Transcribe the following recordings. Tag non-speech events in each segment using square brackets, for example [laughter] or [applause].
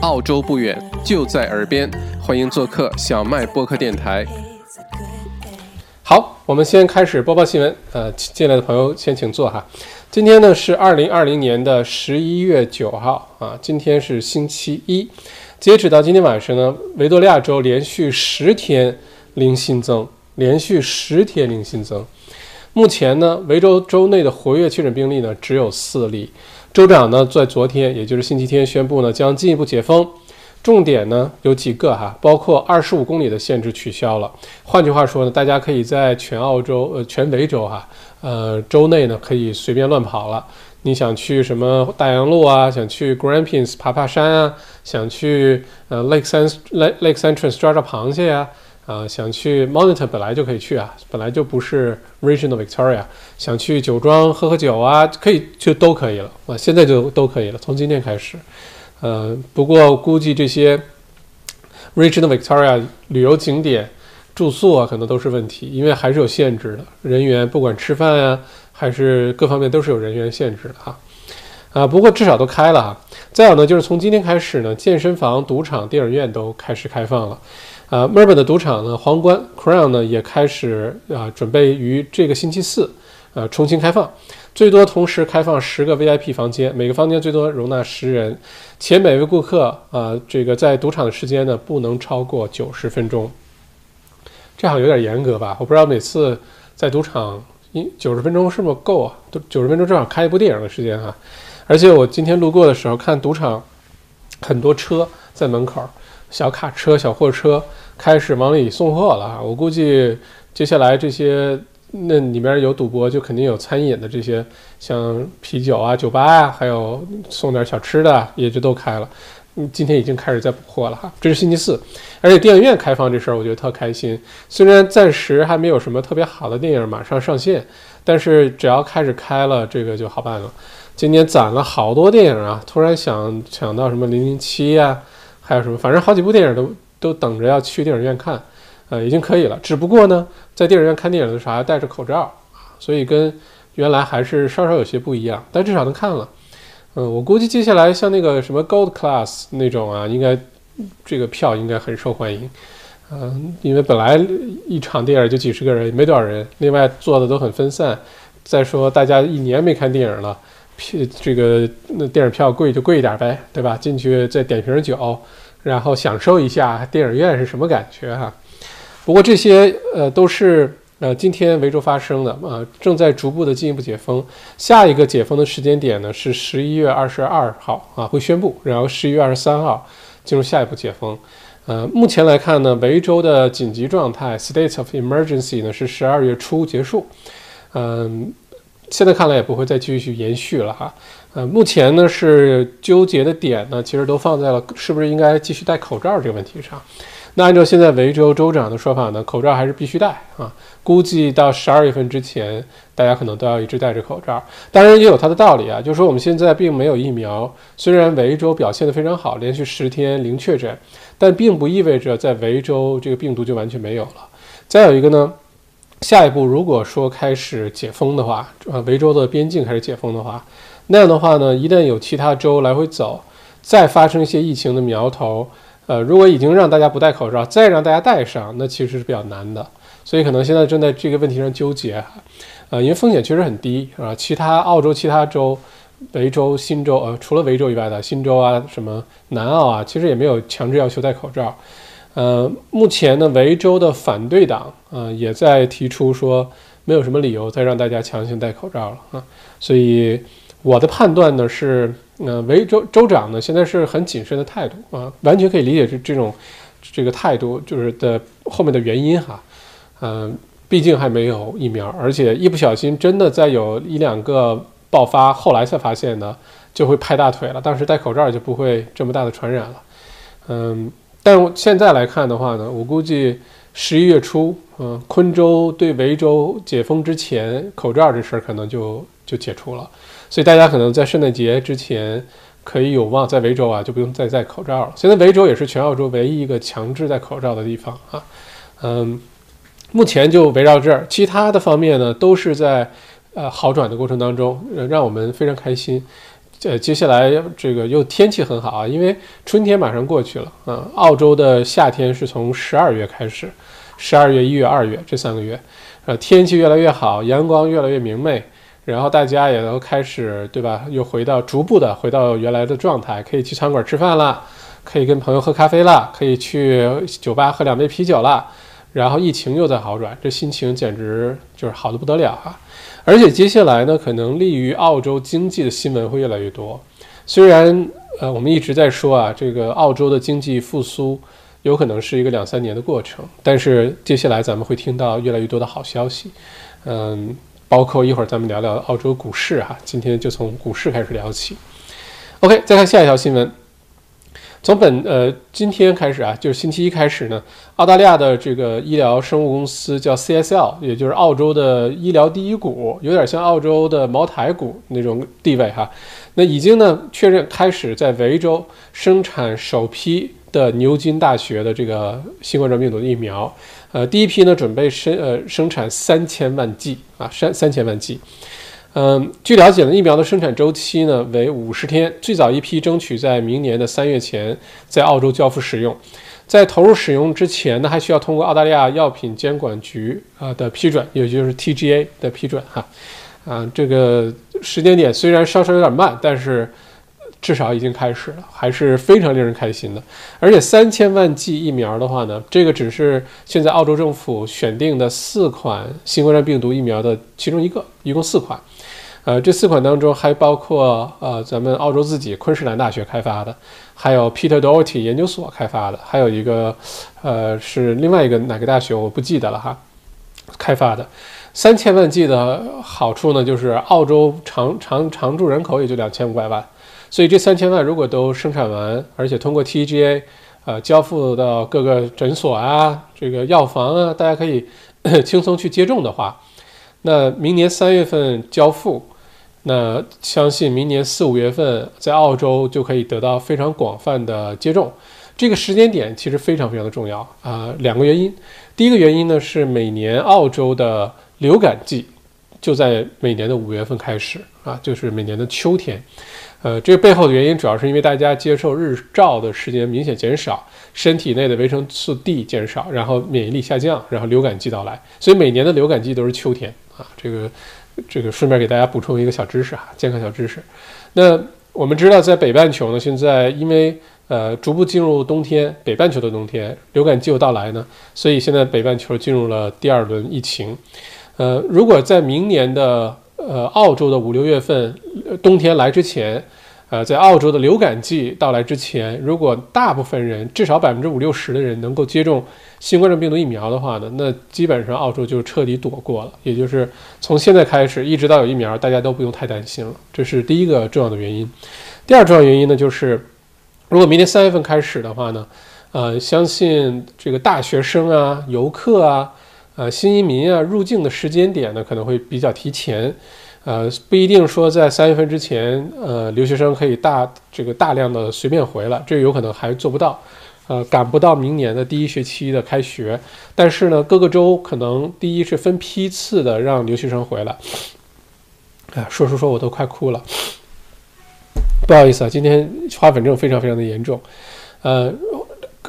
澳洲不远，就在耳边，欢迎做客小麦播客电台。好，我们先开始播报新闻。呃，进来的朋友先请坐哈。今天呢是二零二零年的十一月九号啊，今天是星期一。截止到今天晚上呢，维多利亚州连续十天零新增，连续十天零新增。目前呢，维州州内的活跃确诊病例呢只有四例。州长呢在昨天，也就是星期天宣布呢将进一步解封。重点呢有几个哈，包括二十五公里的限制取消了。换句话说呢，大家可以在全澳洲呃全维州哈呃州内呢可以随便乱跑了。你想去什么大洋路啊？想去 Grampians 爬爬山啊？想去呃 Lake San Lake Lake Entrance 抓抓螃蟹呀？啊想去 Monitor 本来就可以去啊，本来就不是 Regional Victoria。想去酒庄喝喝酒啊，可以就都可以了啊，现在就都可以了，从今天开始。呃，不过估计这些 Regional Victoria 旅游景点住宿啊，可能都是问题，因为还是有限制的，人员不管吃饭呀，还是各方面都是有人员限制的哈。啊，不过至少都开了哈。再有呢，就是从今天开始呢，健身房、赌场、电影院都开始开放了。啊，墨尔本的赌场呢，皇冠 Crown 呢也开始啊，准备于这个星期四呃重新开放。最多同时开放十个 VIP 房间，每个房间最多容纳十人，且每位顾客啊，这个在赌场的时间呢不能超过九十分钟。这好像有点严格吧？我不知道每次在赌场，一九十分钟是不是够啊？都九十分钟正好开一部电影的时间哈。而且我今天路过的时候看赌场很多车在门口，小卡车、小货车开始往里送货了啊！我估计接下来这些。那里面有赌博，就肯定有餐饮的这些，像啤酒啊、酒吧啊，还有送点小吃的，也就都开了。嗯，今天已经开始在补货了哈。这是星期四，而且电影院开放这事儿，我觉得特开心。虽然暂时还没有什么特别好的电影马上上线，但是只要开始开了，这个就好办了。今年攒了好多电影啊，突然想想到什么零零七呀，还有什么，反正好几部电影都都等着要去电影院看。呃，已经可以了，只不过呢，在电影院看电影的时候还戴着口罩，所以跟原来还是稍稍有些不一样，但至少能看了。嗯，我估计接下来像那个什么 Gold Class 那种啊，应该这个票应该很受欢迎。嗯，因为本来一场电影就几十个人，没多少人，另外坐的都很分散。再说大家一年没看电影了，票这个那电影票贵就贵一点呗，对吧？进去再点瓶酒，然后享受一下电影院是什么感觉哈。不过这些呃都是呃今天维州发生的啊，正在逐步的进一步解封。下一个解封的时间点呢是十一月二十二号啊会宣布，然后十一月二十三号进入下一步解封。呃，目前来看呢，维州的紧急状态 （state of emergency） 呢是十二月初结束。嗯，现在看来也不会再继续延续了哈。呃，目前呢是纠结的点呢，其实都放在了是不是应该继续戴口罩这个问题上。那按照现在维州州长的说法呢，口罩还是必须戴啊。估计到十二月份之前，大家可能都要一直戴着口罩。当然也有它的道理啊，就是说我们现在并没有疫苗，虽然维州表现得非常好，连续十天零确诊，但并不意味着在维州这个病毒就完全没有了。再有一个呢，下一步如果说开始解封的话，呃，维州的边境开始解封的话，那样的话呢，一旦有其他州来回走，再发生一些疫情的苗头。呃，如果已经让大家不戴口罩，再让大家戴上，那其实是比较难的。所以可能现在正在这个问题上纠结，呃，因为风险确实很低啊。其他澳洲其他州，维州、新州，呃，除了维州以外的新州啊，什么南澳啊，其实也没有强制要求戴口罩。呃，目前呢，维州的反对党啊，也在提出说，没有什么理由再让大家强行戴口罩了啊。所以我的判断呢是。那维州州长呢，现在是很谨慎的态度啊，完全可以理解这这种这个态度，就是的后面的原因哈，嗯，毕竟还没有疫苗，而且一不小心真的再有一两个爆发，后来才发现呢，就会拍大腿了。当时戴口罩就不会这么大的传染了，嗯，但现在来看的话呢，我估计十一月初，嗯，昆州对维州解封之前，口罩这事儿可能就就解除了。所以大家可能在圣诞节之前可以有望在维州啊，就不用再戴口罩了。现在维州也是全澳洲唯一一个强制戴口罩的地方啊。嗯，目前就围绕这儿，其他的方面呢都是在呃好转的过程当中，让我们非常开心。呃，接下来这个又天气很好啊，因为春天马上过去了啊。澳洲的夏天是从十二月开始，十二月、一月、二月这三个月，呃，天气越来越好，阳光越来越明媚，然后大家也都开始对吧？又回到逐步的回到原来的状态，可以去餐馆吃饭了，可以跟朋友喝咖啡了，可以去酒吧喝两杯啤酒了。然后疫情又在好转，这心情简直就是好的不得了啊！而且接下来呢，可能利于澳洲经济的新闻会越来越多。虽然呃，我们一直在说啊，这个澳洲的经济复苏有可能是一个两三年的过程，但是接下来咱们会听到越来越多的好消息。嗯，包括一会儿咱们聊聊澳洲股市哈，今天就从股市开始聊起。OK，再看下一条新闻。从本呃今天开始啊，就是星期一开始呢，澳大利亚的这个医疗生物公司叫 CSL，也就是澳洲的医疗第一股，有点像澳洲的茅台股那种地位哈。那已经呢确认开始在维州生产首批的牛津大学的这个新冠状病毒的疫苗，呃，第一批呢准备生呃生产三千万剂啊，三三千万剂。嗯，据了解呢，疫苗的生产周期呢为五十天，最早一批争取在明年的三月前在澳洲交付使用。在投入使用之前呢，还需要通过澳大利亚药品监管局啊的批准，也就是 TGA 的批准哈。啊，这个时间点虽然稍稍有点慢，但是至少已经开始了，还是非常令人开心的。而且三千万剂疫苗的话呢，这个只是现在澳洲政府选定的四款新冠状病毒疫苗的其中一个，一共四款。呃，这四款当中还包括呃，咱们澳洲自己昆士兰大学开发的，还有 Peter Doherty 研究所开发的，还有一个呃是另外一个哪个大学我不记得了哈，开发的。三千万剂的好处呢，就是澳洲常常常住人口也就两千五百万，所以这三千万如果都生产完，而且通过 TGA 呃交付到各个诊所啊、这个药房啊，大家可以 [coughs] 轻松去接种的话，那明年三月份交付。那相信明年四五月份在澳洲就可以得到非常广泛的接种，这个时间点其实非常非常的重要啊。两个原因，第一个原因呢是每年澳洲的流感季就在每年的五月份开始啊，就是每年的秋天。呃，这个背后的原因主要是因为大家接受日照的时间明显减少，身体内的维生素 D 减少，然后免疫力下降，然后流感季到来，所以每年的流感季都是秋天啊。这个。这个顺便给大家补充一个小知识哈，健康小知识。那我们知道，在北半球呢，现在因为呃逐步进入冬天，北半球的冬天流感季又到来呢，所以现在北半球进入了第二轮疫情。呃，如果在明年的呃澳洲的五六月份冬天来之前。呃，在澳洲的流感季到来之前，如果大部分人至少百分之五六十的人能够接种新冠状病毒疫苗的话呢，那基本上澳洲就彻底躲过了。也就是从现在开始一直到有疫苗，大家都不用太担心了。这是第一个重要的原因。第二重要原因呢，就是如果明年三月份开始的话呢，呃，相信这个大学生啊、游客啊、呃新移民啊入境的时间点呢，可能会比较提前。呃，不一定说在三月份之前，呃，留学生可以大这个大量的随便回来，这有可能还做不到，呃，赶不到明年的第一学期的开学。但是呢，各个州可能第一是分批次的让留学生回来。哎，说说说，我都快哭了，不好意思啊，今天花粉症非常非常的严重，呃。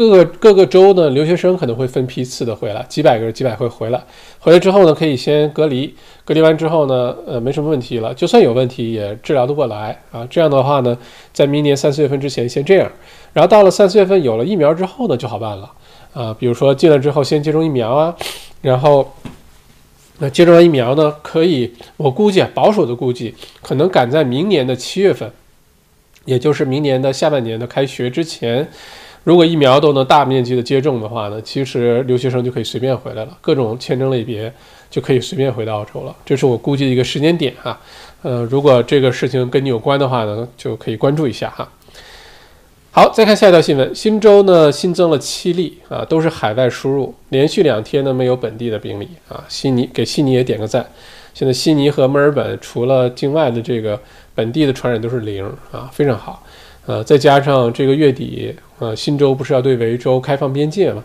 各个各个州呢，留学生可能会分批次的回来，几百个人、几百回回来。回来之后呢，可以先隔离，隔离完之后呢，呃，没什么问题了。就算有问题，也治疗得过来啊。这样的话呢，在明年三四月份之前先这样，然后到了三四月份有了疫苗之后呢，就好办了啊。比如说进来之后先接种疫苗啊，然后那接种完疫苗呢，可以我估计啊保守的估计，可能赶在明年的七月份，也就是明年的下半年的开学之前。如果疫苗都能大面积的接种的话呢，其实留学生就可以随便回来了，各种签证类别就可以随便回到澳洲了。这是我估计的一个时间点哈。呃，如果这个事情跟你有关的话呢，就可以关注一下哈。好，再看下一条新闻，新州呢新增了七例啊，都是海外输入，连续两天呢没有本地的病例啊。悉尼给悉尼也点个赞。现在悉尼和墨尔本除了境外的这个本地的传染都是零啊，非常好。呃，再加上这个月底，呃，新州不是要对维州开放边界吗？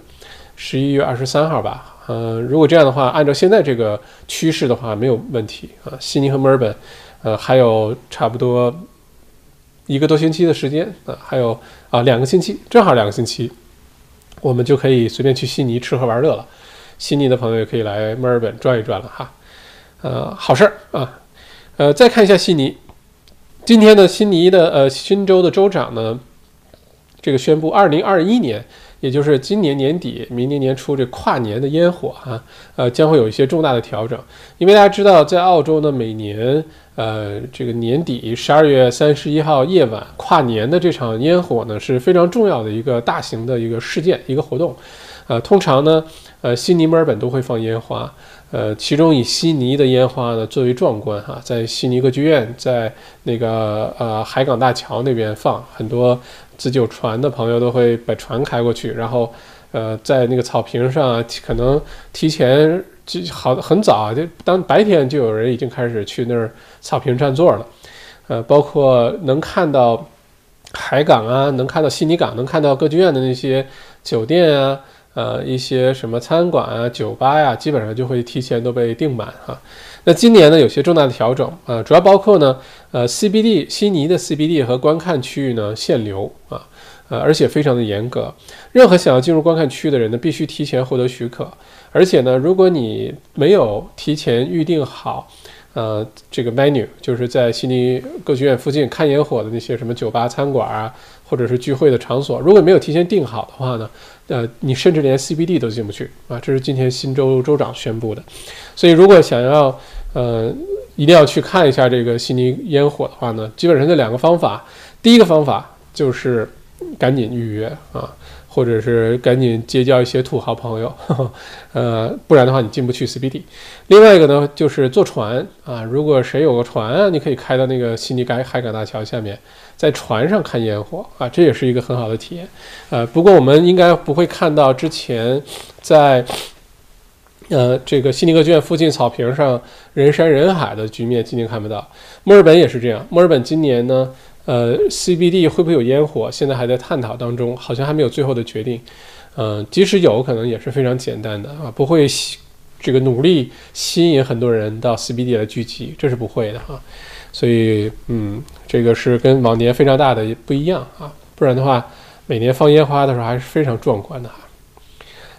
十一月二十三号吧。呃，如果这样的话，按照现在这个趋势的话，没有问题啊。悉尼和墨尔本，呃，还有差不多一个多星期的时间啊，还有啊两个星期，正好两个星期，我们就可以随便去悉尼吃喝玩乐了。悉尼的朋友也可以来墨尔本转一转了哈，呃，好事儿啊，呃，再看一下悉尼，今天呢，悉尼的呃新州的州长呢，这个宣布，二零二一年，也就是今年年底、明年年初这跨年的烟火哈，呃，将会有一些重大的调整，因为大家知道，在澳洲呢，每年呃这个年底十二月三十一号夜晚跨年的这场烟火呢，是非常重要的一个大型的一个事件、一个活动，呃，通常呢。呃，悉尼、墨尔本都会放烟花，呃，其中以悉尼的烟花呢最为壮观哈，在悉尼歌剧院，在那个呃海港大桥那边放，很多自己有船的朋友都会把船开过去，然后呃在那个草坪上啊，可能提前就好很早，就当白天就有人已经开始去那儿草坪占座了，呃，包括能看到海港啊，能看到悉尼港，能看到歌剧院的那些酒店啊。呃，一些什么餐馆啊、酒吧呀，基本上就会提前都被订满哈。那今年呢，有些重大的调整啊，主要包括呢，呃，CBD 悉尼的 CBD 和观看区域呢限流啊，呃，而且非常的严格，任何想要进入观看区域的人呢，必须提前获得许可，而且呢，如果你没有提前预定好。呃，这个 menu 就是在悉尼歌剧院附近看烟火的那些什么酒吧、餐馆啊，或者是聚会的场所，如果没有提前订好的话呢，呃，你甚至连 CBD 都进不去啊。这是今天新州州长宣布的。所以，如果想要呃一定要去看一下这个悉尼烟火的话呢，基本上这两个方法，第一个方法就是赶紧预约啊。或者是赶紧结交一些土豪朋友，[laughs] 呃，不然的话你进不去 CBD。另外一个呢，就是坐船啊，如果谁有个船啊，你可以开到那个悉尼海海港大桥下面，在船上看烟火啊，这也是一个很好的体验。呃，不过我们应该不会看到之前在呃这个悉尼歌剧院附近草坪上人山人海的局面，今年看不到。墨尔本也是这样，墨尔本今年呢。呃，CBD 会不会有烟火？现在还在探讨当中，好像还没有最后的决定。嗯，即使有可能也是非常简单的啊，不会这个努力吸引很多人到 CBD 来聚集，这是不会的哈。所以，嗯，这个是跟往年非常大的不一样啊。不然的话，每年放烟花的时候还是非常壮观的哈。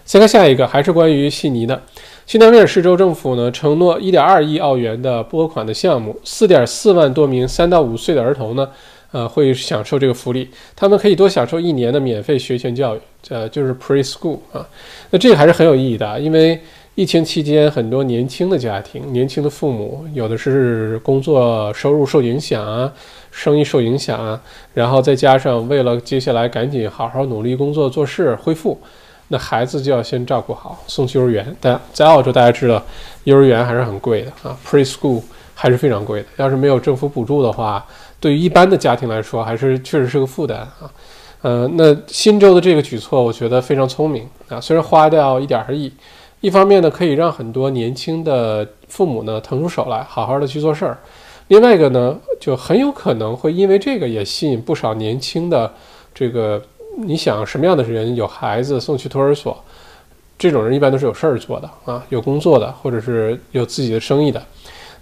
再看下一个，还是关于悉尼的。新南威尔士州政府呢，承诺1.2亿澳元的拨款的项目，4.4万多名3到5岁的儿童呢。呃，会享受这个福利，他们可以多享受一年的免费学前教育，呃，就是 preschool 啊。那这个还是很有意义的，因为疫情期间很多年轻的家庭、年轻的父母，有的是工作收入受影响啊，生意受影响啊，然后再加上为了接下来赶紧好好努力工作做事恢复，那孩子就要先照顾好，送去幼儿园。但在澳洲，大家知道幼儿园还是很贵的啊，preschool 还是非常贵的。要是没有政府补助的话，对于一般的家庭来说，还是确实是个负担啊。呃，那新州的这个举措，我觉得非常聪明啊。虽然花掉一点儿亿，一方面呢，可以让很多年轻的父母呢腾出手来，好好的去做事儿；另外一个呢，就很有可能会因为这个也吸引不少年轻的这个，你想什么样的人有孩子送去托儿所？这种人一般都是有事儿做的啊，有工作的，或者是有自己的生意的。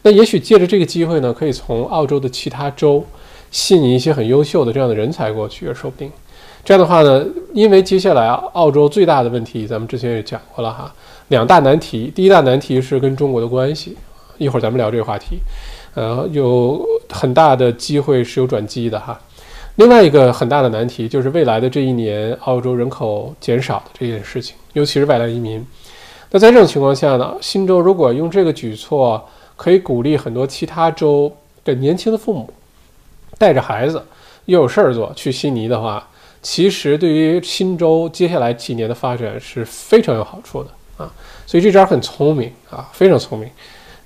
那也许借着这个机会呢，可以从澳洲的其他州吸引一些很优秀的这样的人才过去，也说不定。这样的话呢，因为接下来澳洲最大的问题，咱们之前也讲过了哈，两大难题。第一大难题是跟中国的关系，一会儿咱们聊这个话题。呃，有很大的机会是有转机的哈。另外一个很大的难题就是未来的这一年，澳洲人口减少的这件事情，尤其是外来移民。那在这种情况下呢，新州如果用这个举措，可以鼓励很多其他州的年轻的父母带着孩子又有事儿做去悉尼的话，其实对于新州接下来几年的发展是非常有好处的啊！所以这招很聪明啊，非常聪明。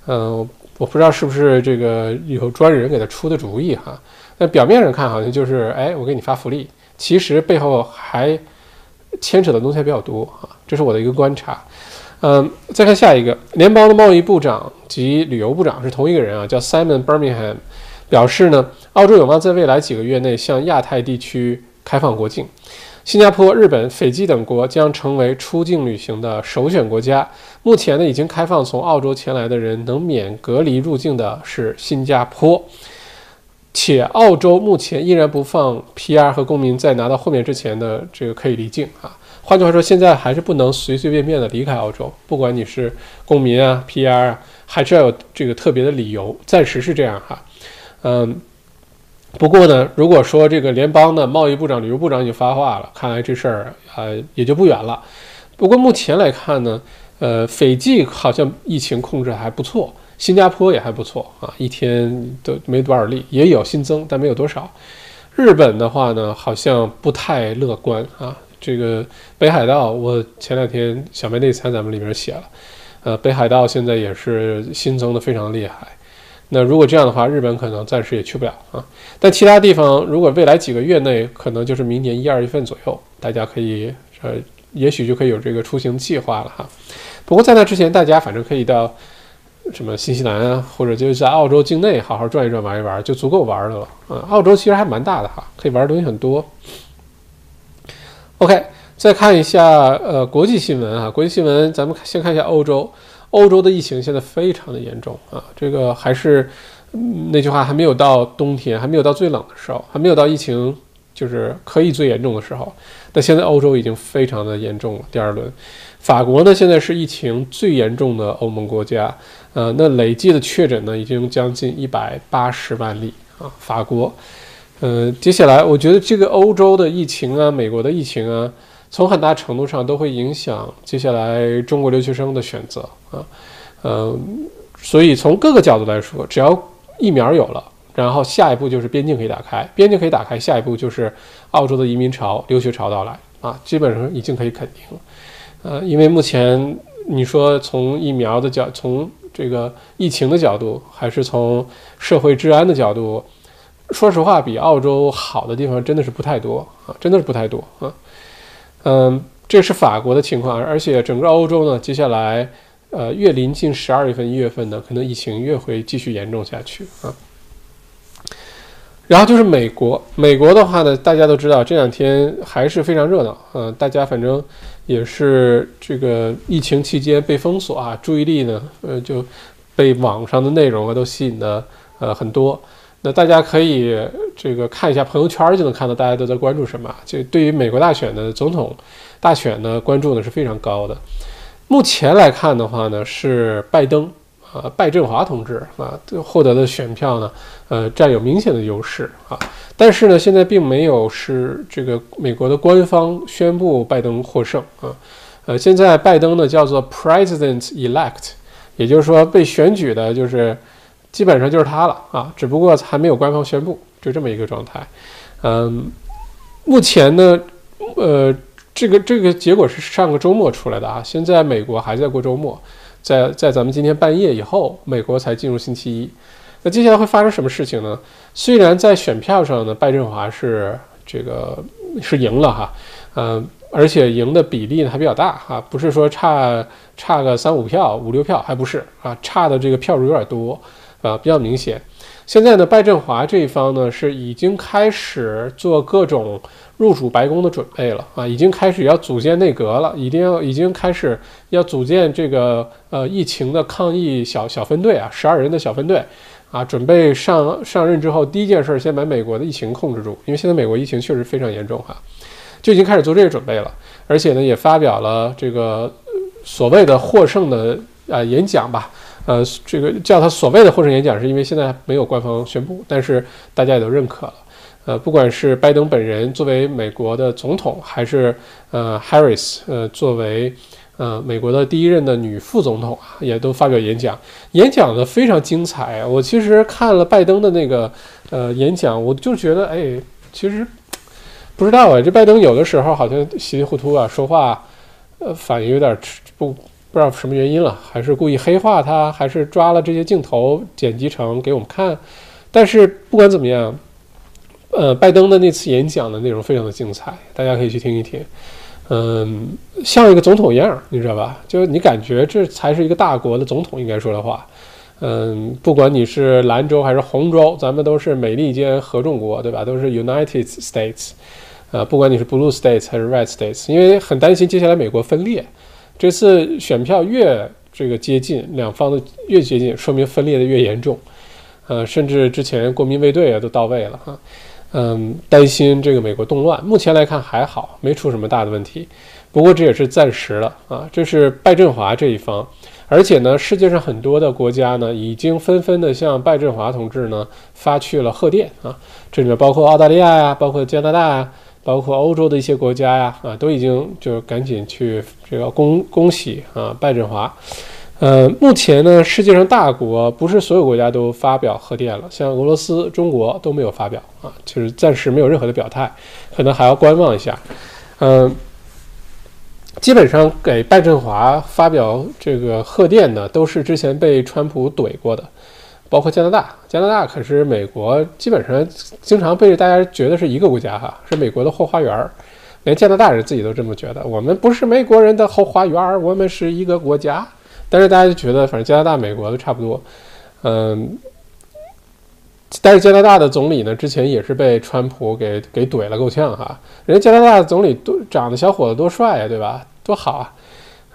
嗯，我不知道是不是这个有专人给他出的主意哈。那表面上看好像就是哎，我给你发福利，其实背后还牵扯的东西还比较多啊。这是我的一个观察。嗯，再看下一个，联邦的贸易部长及旅游部长是同一个人啊，叫 Simon Birmingham，表示呢，澳洲有望在未来几个月内向亚太地区开放国境，新加坡、日本、斐济等国将成为出境旅行的首选国家。目前呢，已经开放从澳洲前来的人能免隔离入境的是新加坡。且澳洲目前依然不放 PR 和公民在拿到后面之前的这个可以离境啊。换句话说，现在还是不能随随便便的离开澳洲，不管你是公民啊、PR 啊，还是要有这个特别的理由。暂时是这样哈，嗯。不过呢，如果说这个联邦的贸易部长、旅游部长已经发话了，看来这事儿啊也就不远了。不过目前来看呢，呃，斐济好像疫情控制还不错，新加坡也还不错啊，一天都没多少例，也有新增，但没有多少。日本的话呢，好像不太乐观啊。这个北海道，我前两天小麦内参咱们里面写了，呃，北海道现在也是新增的非常厉害。那如果这样的话，日本可能暂时也去不了啊。但其他地方，如果未来几个月内，可能就是明年一二月份左右，大家可以呃，也许就可以有这个出行计划了哈。不过在那之前，大家反正可以到什么新西兰啊，或者就是在澳洲境内好好转一转、玩一玩，就足够玩的了啊。澳洲其实还蛮大的哈，可以玩的东西很多。OK，再看一下呃国际新闻啊，国际新闻咱们先看一下欧洲，欧洲的疫情现在非常的严重啊，这个还是那句话，还没有到冬天，还没有到最冷的时候，还没有到疫情就是可以最严重的时候。但现在欧洲已经非常的严重了。第二轮，法国呢现在是疫情最严重的欧盟国家，呃，那累计的确诊呢已经将近一百八十万例啊，法国。呃，接下来我觉得这个欧洲的疫情啊，美国的疫情啊，从很大程度上都会影响接下来中国留学生的选择啊，呃，所以从各个角度来说，只要疫苗有了，然后下一步就是边境可以打开，边境可以打开，下一步就是澳洲的移民潮、留学潮到来啊，基本上已经可以肯定了，呃，因为目前你说从疫苗的角，从这个疫情的角度，还是从社会治安的角度。说实话，比澳洲好的地方真的是不太多啊，真的是不太多啊。嗯，这是法国的情况，而且整个欧洲呢，接下来呃越临近十二月份、一月份呢，可能疫情越会继续严重下去啊。然后就是美国，美国的话呢，大家都知道这两天还是非常热闹嗯，大家反正也是这个疫情期间被封锁啊，注意力呢呃就被网上的内容啊都吸引的呃很多。那大家可以这个看一下朋友圈，就能看到大家都在关注什么。就对于美国大选的总统大选呢，关注呢是非常高的。目前来看的话呢，是拜登啊，拜振华同志啊获得的选票呢，呃，占有明显的优势啊。但是呢，现在并没有是这个美国的官方宣布拜登获胜啊。呃，现在拜登呢叫做 President Elect，也就是说被选举的就是。基本上就是他了啊，只不过还没有官方宣布，就这么一个状态。嗯，目前呢，呃，这个这个结果是上个周末出来的啊，现在美国还在过周末，在在咱们今天半夜以后，美国才进入星期一。那接下来会发生什么事情呢？虽然在选票上呢，拜振华是这个是赢了哈，嗯，而且赢的比例呢还比较大哈，不是说差差个三五票、五六票，还不是啊，差的这个票数有点多。啊，比较明显。现在呢，拜振华这一方呢是已经开始做各种入主白宫的准备了啊，已经开始要组建内阁了，一定要已经开始要组建这个呃疫情的抗疫小小分队啊，十二人的小分队啊，准备上上任之后第一件事先把美国的疫情控制住，因为现在美国疫情确实非常严重哈，就已经开始做这个准备了，而且呢也发表了这个所谓的获胜的啊演讲吧。呃，这个叫他所谓的获胜演讲，是因为现在没有官方宣布，但是大家也都认可了。呃，不管是拜登本人作为美国的总统，还是呃 Harris 呃作为呃美国的第一任的女副总统啊，也都发表演讲，演讲的非常精彩。我其实看了拜登的那个呃演讲，我就觉得，哎，其实不知道啊，这拜登有的时候好像稀里糊涂啊，说话呃反应有点不。不知道什么原因了，还是故意黑化他，还是抓了这些镜头剪辑成给我们看。但是不管怎么样，呃，拜登的那次演讲的内容非常的精彩，大家可以去听一听。嗯，像一个总统一样，你知道吧？就你感觉这才是一个大国的总统应该说的话。嗯，不管你是蓝州还是红州，咱们都是美利坚合众国，对吧？都是 United States。呃，不管你是 Blue States 还是 Red States，因为很担心接下来美国分裂。这次选票越这个接近，两方的越接近，说明分裂的越严重。呃，甚至之前国民卫队啊都到位了哈，嗯，担心这个美国动乱。目前来看还好，没出什么大的问题。不过这也是暂时的啊，这是拜振华这一方。而且呢，世界上很多的国家呢，已经纷纷的向拜振华同志呢发去了贺电啊，这里面包括澳大利亚呀，包括加拿大呀，包括欧洲的一些国家呀，啊，都已经就赶紧去这个恭恭喜啊拜振华。呃，目前呢，世界上大国不是所有国家都发表贺电了，像俄罗斯、中国都没有发表啊，就是暂时没有任何的表态，可能还要观望一下。嗯。基本上给拜振华发表这个贺电的，都是之前被川普怼过的，包括加拿大。加拿大可是美国基本上经常被大家觉得是一个国家哈，是美国的后花园儿，连加拿大人自己都这么觉得。我们不是美国人的后花园儿，我们是一个国家。但是大家就觉得，反正加拿大、美国都差不多。嗯，但是加拿大的总理呢，之前也是被川普给给怼了够呛哈。人家加拿大的总理多长得小伙子多帅呀，对吧？多好啊，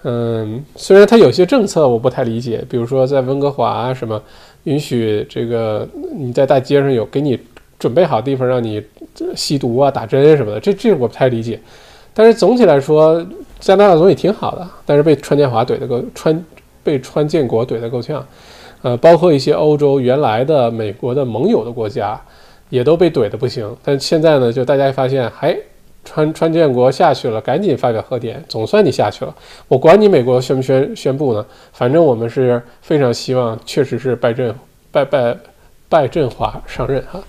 嗯，虽然他有些政策我不太理解，比如说在温哥华什么允许这个你在大街上有给你准备好地方让你吸毒啊、打针什么的，这这我不太理解。但是总体来说，加拿大总理挺好的，但是被川建华怼得够川被川建国怼得够呛，呃，包括一些欧洲原来的美国的盟友的国家也都被怼得不行。但现在呢，就大家发现还。川川建国下去了，赶紧发表贺电，总算你下去了。我管你美国宣不宣宣布呢？反正我们是非常希望，确实是拜振拜拜拜振华上任哈。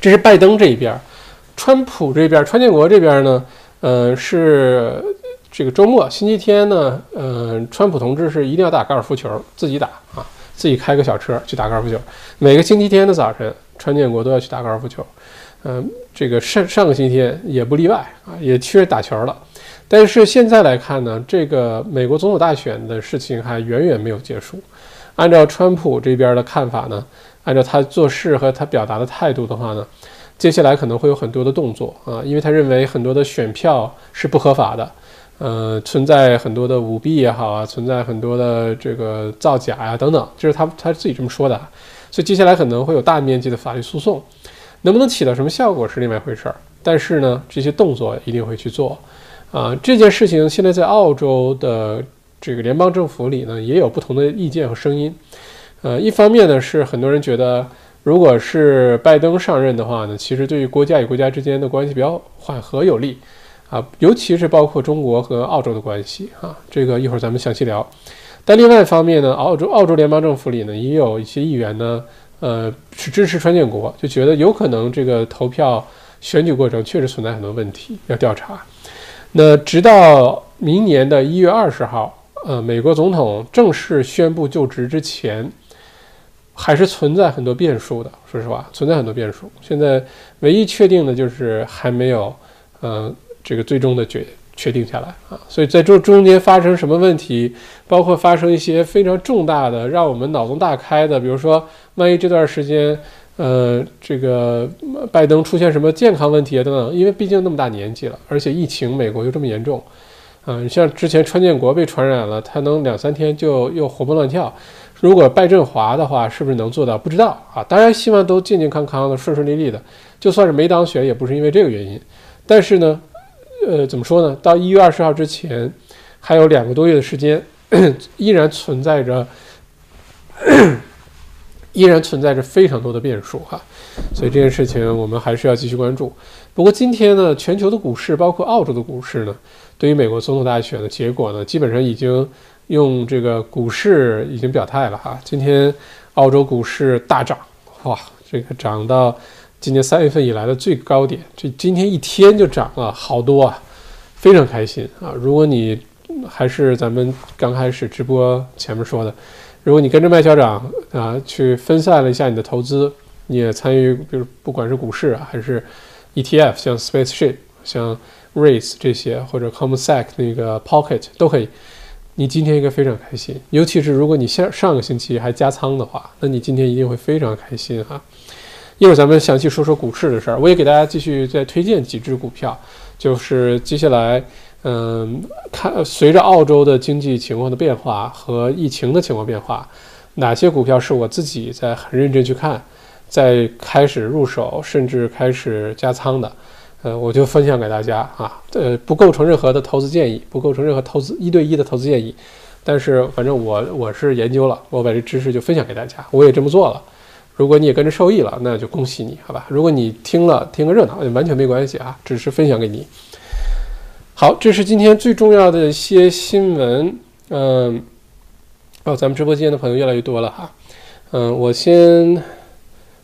这是拜登这一边，川普这边，川建国这边呢，呃，是这个周末星期天呢，呃，川普同志是一定要打高尔夫球，自己打啊，自己开个小车去打高尔夫球。每个星期天的早晨，川建国都要去打高尔夫球。嗯，这个上上个星期也不例外啊，也确实打球了。但是现在来看呢，这个美国总统大选的事情还远远没有结束。按照川普这边的看法呢，按照他做事和他表达的态度的话呢，接下来可能会有很多的动作啊，因为他认为很多的选票是不合法的，呃，存在很多的舞弊也好啊，存在很多的这个造假呀等等，这是他他自己这么说的。所以接下来可能会有大面积的法律诉讼。能不能起到什么效果是另外一回事儿，但是呢，这些动作一定会去做，啊，这件事情现在在澳洲的这个联邦政府里呢，也有不同的意见和声音，呃，一方面呢是很多人觉得，如果是拜登上任的话呢，其实对于国家与国家之间的关系比较缓和有利，啊，尤其是包括中国和澳洲的关系啊，这个一会儿咱们详细聊。但另外一方面呢，澳洲澳洲联邦政府里呢，也有一些议员呢。呃，是支持川建国，就觉得有可能这个投票选举过程确实存在很多问题要调查。那直到明年的一月二十号，呃，美国总统正式宣布就职之前，还是存在很多变数的。说实话，存在很多变数。现在唯一确定的就是还没有，呃，这个最终的决。确定下来啊，所以在这中间发生什么问题，包括发生一些非常重大的让我们脑洞大开的，比如说，万一这段时间，呃，这个拜登出现什么健康问题啊等等，因为毕竟那么大年纪了，而且疫情美国又这么严重，啊，像之前川建国被传染了，他能两三天就又活蹦乱跳，如果拜振华的话，是不是能做到？不知道啊，当然希望都健健康康的、顺顺利利的，就算是没当选，也不是因为这个原因，但是呢。呃，怎么说呢？到一月二十号之前，还有两个多月的时间，依然存在着，依然存在着非常多的变数哈。所以这件事情我们还是要继续关注。不过今天呢，全球的股市，包括澳洲的股市呢，对于美国总统大选的结果呢，基本上已经用这个股市已经表态了哈。今天澳洲股市大涨，哇，这个涨到。今年三月份以来的最高点，这今天一天就涨了好多啊，非常开心啊！如果你还是咱们刚开始直播前面说的，如果你跟着麦校长啊去分散了一下你的投资，你也参与，比如不管是股市啊，还是 ETF，像 Spaceship、像 Race 这些，或者 CommSec 那个 Pocket 都可以，你今天应该非常开心。尤其是如果你上上个星期还加仓的话，那你今天一定会非常开心哈。一会儿咱们详细说说股市的事儿，我也给大家继续再推荐几只股票，就是接下来，嗯，看随着澳洲的经济情况的变化和疫情的情况变化，哪些股票是我自己在很认真去看，在开始入手，甚至开始加仓的，呃，我就分享给大家啊，呃，不构成任何的投资建议，不构成任何投资一对一的投资建议，但是反正我我是研究了，我把这知识就分享给大家，我也这么做了。如果你也跟着受益了，那就恭喜你，好吧？如果你听了听个热闹，完全没关系啊，只是分享给你。好，这是今天最重要的一些新闻。嗯，哦，咱们直播间的朋友越来越多了哈。嗯，我先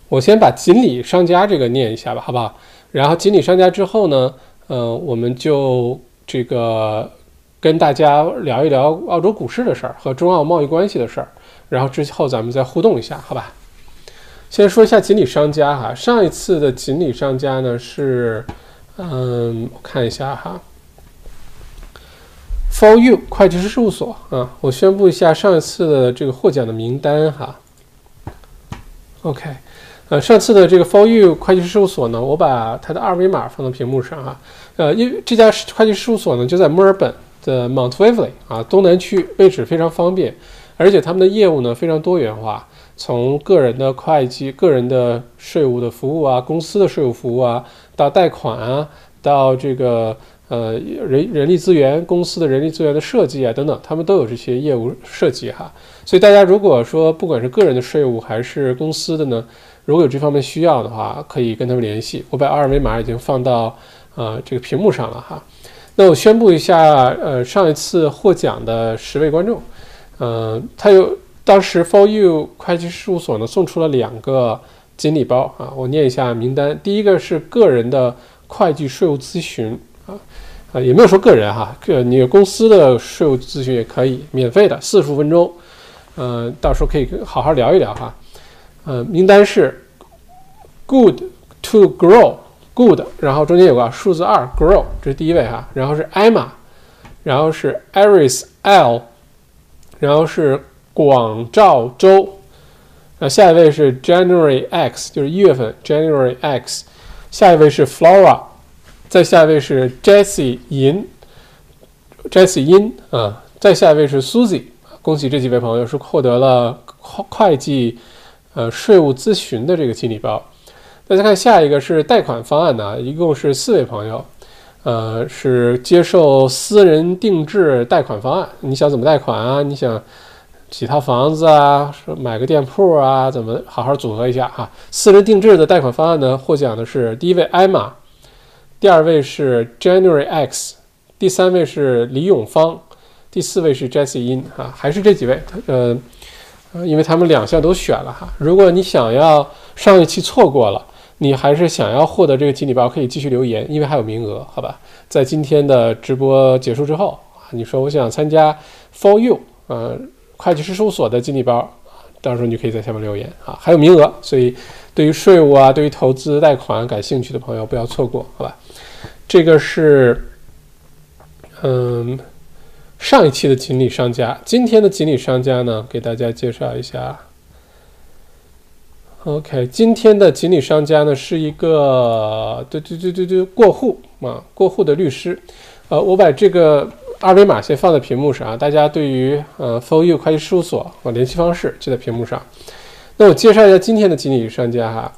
我先把锦鲤商家这个念一下吧，好不好？然后锦鲤商家之后呢，嗯，我们就这个跟大家聊一聊澳洲股市的事儿和中澳贸易关系的事儿，然后之后咱们再互动一下，好吧？先说一下锦鲤商家哈，上一次的锦鲤商家呢是，嗯，我看一下哈，For You 会计师事务所啊，我宣布一下上一次的这个获奖的名单哈。OK，呃，上次的这个 For You 会计师事务所呢，我把它的二维码放到屏幕上哈，呃，因为这家会计师事务所呢就在墨尔本的 Mount Waverly 啊，东南区，位置非常方便，而且他们的业务呢非常多元化。从个人的会计、个人的税务的服务啊，公司的税务服务啊，到贷款啊，到这个呃人人力资源公司的人力资源的设计啊等等，他们都有这些业务设计哈。所以大家如果说不管是个人的税务还是公司的呢，如果有这方面需要的话，可以跟他们联系。我把二维码已经放到呃这个屏幕上了哈。那我宣布一下，呃，上一次获奖的十位观众，呃，他有。当时 For You 会计事务所呢送出了两个锦鲤包啊，我念一下名单。第一个是个人的会计税务咨询啊，啊也没有说个人哈，个你公司的税务咨询也可以，免费的，四十五分钟，呃，到时候可以好好聊一聊哈。呃，名单是 Good to Grow，Good，然后中间有个数字二 Grow，这是第一位哈，然后是 Emma，然后是 Iris L，然后是。广肇州，呃，下一位是 January X，就是一月份 January X，下一位是 Flora，再下一位是 Jessie 银，Jessie 银啊，再下一位是 Susie，恭喜这几位朋友是获得了会会计呃税务咨询的这个经理包。大家看下一个是贷款方案呢，一共是四位朋友，呃，是接受私人定制贷款方案。你想怎么贷款啊？你想？几套房子啊，买个店铺啊，怎么好好组合一下哈？私人定制的贷款方案呢？获奖的是第一位艾玛，第二位是 January X，第三位是李永芳，第四位是 Jessie In 哈，还是这几位？呃，因为他们两项都选了哈。如果你想要上一期错过了，你还是想要获得这个锦鲤包，可以继续留言，因为还有名额，好吧？在今天的直播结束之后啊，你说我想参加 For You，呃。会计师事务所的锦鲤包，到时候你可以在下面留言啊，还有名额，所以对于税务啊，对于投资贷款感兴趣的朋友不要错过，好吧？这个是嗯上一期的锦鲤商家，今天的锦鲤商家呢，给大家介绍一下。OK，今天的锦鲤商家呢是一个对对对对对过户啊过户的律师，呃，我把这个。二维码先放在屏幕上啊，大家对于呃 For You 会计事务所啊联系方式就在屏幕上。那我介绍一下今天的锦鲤商家哈，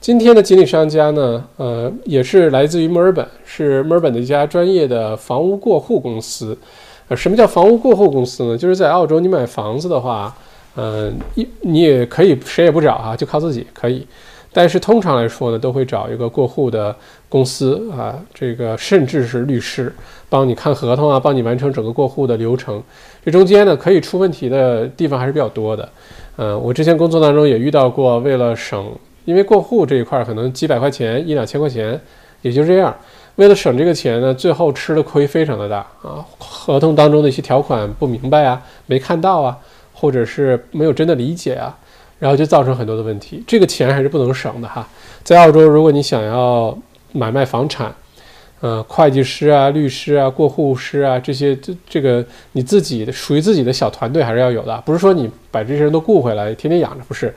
今天的锦鲤商家呢，呃，也是来自于墨尔本，是墨尔本的一家专业的房屋过户公司。呃，什么叫房屋过户公司呢？就是在澳洲你买房子的话，嗯，一你也可以谁也不找啊，就靠自己可以。但是通常来说呢，都会找一个过户的公司啊，这个甚至是律师帮你看合同啊，帮你完成整个过户的流程。这中间呢，可以出问题的地方还是比较多的。嗯，我之前工作当中也遇到过，为了省，因为过户这一块可能几百块钱、一两千块钱，也就这样。为了省这个钱呢，最后吃的亏非常的大啊。合同当中的一些条款不明白啊，没看到啊，或者是没有真的理解啊。然后就造成很多的问题，这个钱还是不能省的哈。在澳洲，如果你想要买卖房产，呃，会计师啊、律师啊、过户师啊这些，这这个你自己的属于自己的小团队还是要有的，不是说你把这些人都雇回来天天养着不是，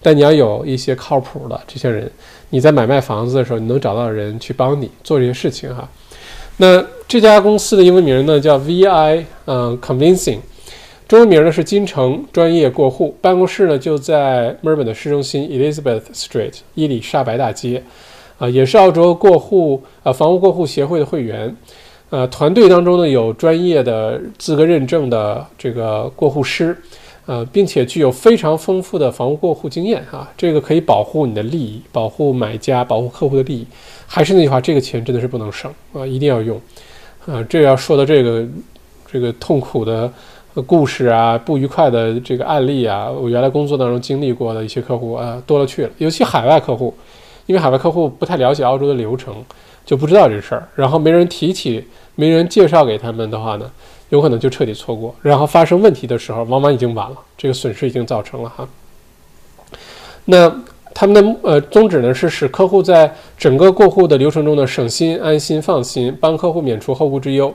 但你要有一些靠谱的这些人，你在买卖房子的时候，你能找到人去帮你做这些事情哈。那这家公司的英文名呢叫 VI，嗯，Convincing。中文名呢是金城专业过户，办公室呢就在墨尔本的市中心 Elizabeth Street 伊丽莎白大街，啊，也是澳洲过户啊房屋过户协会的会员。呃，团队当中呢有专业的资格认证的这个过户师，呃，并且具有非常丰富的房屋过户经验啊，这个可以保护你的利益，保护买家，保护客户的利益。还是那句话，这个钱真的是不能省啊，一定要用。啊，这要说到这个这个痛苦的故事啊，不愉快的这个案例啊，我原来工作当中经历过的一些客户啊，多了去了，尤其海外客户，因为海外客户不太了解澳洲的流程，就不知道这事儿，然后没人提起。没人介绍给他们的话呢，有可能就彻底错过，然后发生问题的时候，往往已经晚了，这个损失已经造成了哈。那他们的呃宗旨呢是使客户在整个过户的流程中呢省心、安心、放心，帮客户免除后顾之忧。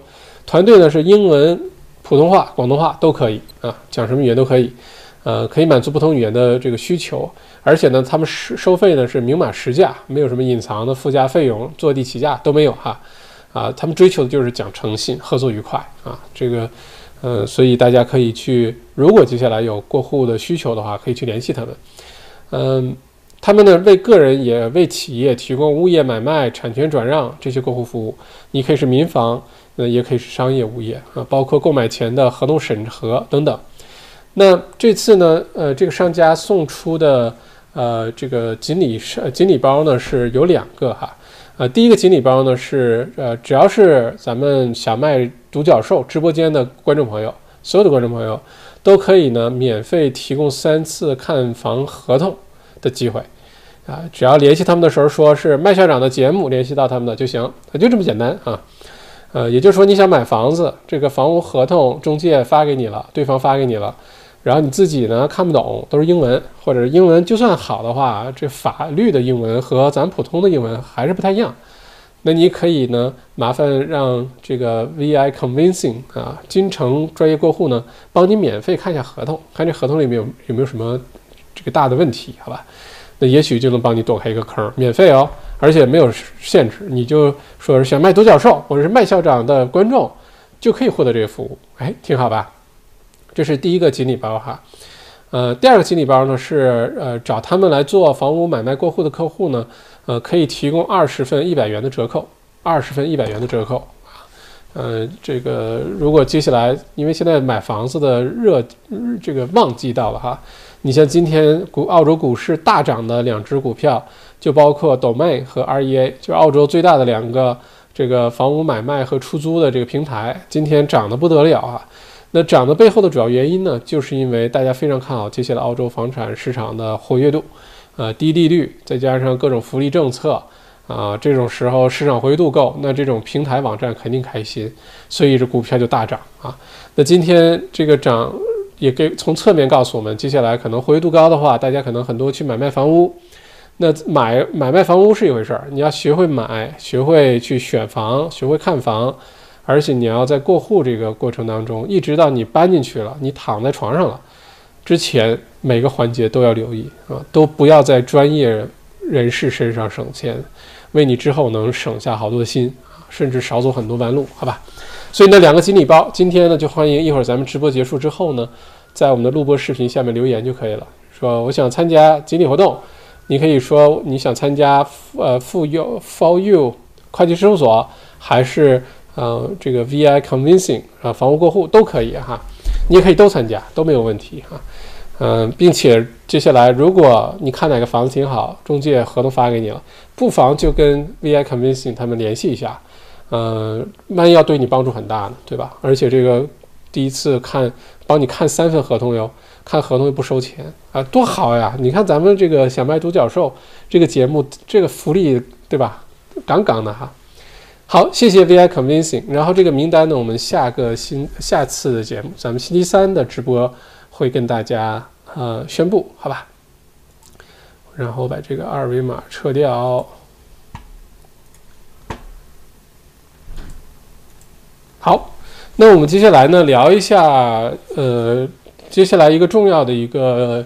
团队呢是英文、普通话、广东话都可以啊，讲什么语言都可以，呃，可以满足不同语言的这个需求。而且呢，他们收收费呢是明码实价，没有什么隐藏的附加费用、坐地起价都没有哈。啊，他们追求的就是讲诚信、合作愉快啊，这个，呃，所以大家可以去，如果接下来有过户的需求的话，可以去联系他们。嗯，他们呢为个人也为企业提供物业买卖、产权转让这些过户服务。你可以是民房，呃，也可以是商业物业啊，包括购买前的合同审核等等。那这次呢，呃，这个商家送出的呃这个锦鲤是锦鲤包呢是有两个哈。呃，第一个锦鲤包呢是，呃，只要是咱们小麦独角兽直播间的观众朋友，所有的观众朋友都可以呢免费提供三次看房合同的机会，啊，只要联系他们的时候说是麦校长的节目联系到他们的就行，就这么简单啊，呃，也就是说你想买房子，这个房屋合同中介发给你了，对方发给你了。然后你自己呢看不懂，都是英文，或者英文就算好的话，这法律的英文和咱普通的英文还是不太一样。那你可以呢，麻烦让这个 VI Convincing 啊，金城专业过户呢，帮你免费看一下合同，看这合同里面有有没有什么这个大的问题，好吧？那也许就能帮你躲开一个坑，免费哦，而且没有限制，你就说是想卖独角兽或者是麦校长的观众，就可以获得这个服务，哎，挺好吧？这是第一个锦鲤包哈，呃，第二个锦鲤包呢是呃找他们来做房屋买卖过户的客户呢，呃，可以提供二十份一百元的折扣，二十份一百元的折扣啊，呃，这个如果接下来因为现在买房子的热这个旺季到了哈，你像今天股澳洲股市大涨的两只股票，就包括 Domain 和 REA，就是澳洲最大的两个这个房屋买卖和出租的这个平台，今天涨得不得了啊。那涨的背后的主要原因呢，就是因为大家非常看好接下来澳洲房产市场的活跃度，呃，低利率再加上各种福利政策，啊，这种时候市场活跃度够，那这种平台网站肯定开心，所以这股票就大涨啊。那今天这个涨也给从侧面告诉我们，接下来可能活跃度高的话，大家可能很多去买卖房屋。那买买卖房屋是一回事儿，你要学会买，学会去选房，学会看房。而且你要在过户这个过程当中，一直到你搬进去了，你躺在床上了，之前每个环节都要留意啊，都不要在专业人士身上省钱，为你之后能省下好多的心啊，甚至少走很多弯路，好吧？所以那两个锦鲤包，今天呢就欢迎一会儿咱们直播结束之后呢，在我们的录播视频下面留言就可以了，说我想参加锦鲤活动，你可以说你想参加呃富有 For You 会计事务所还是？呃，这个 VI Convincing 啊，房屋过户都可以哈，你也可以都参加，都没有问题哈。嗯，并且接下来，如果你看哪个房子挺好，中介合同发给你了，不妨就跟 VI Convincing 他们联系一下。嗯，万一要对你帮助很大呢，对吧？而且这个第一次看，帮你看三份合同哟，看合同又不收钱啊，多好呀！你看咱们这个小麦独角兽这个节目，这个福利对吧？杠杠的哈。好，谢谢 VI Convincing。然后这个名单呢，我们下个星下次的节目，咱们星期三的直播会跟大家呃宣布，好吧？然后把这个二维码撤掉。好，那我们接下来呢聊一下呃，接下来一个重要的一个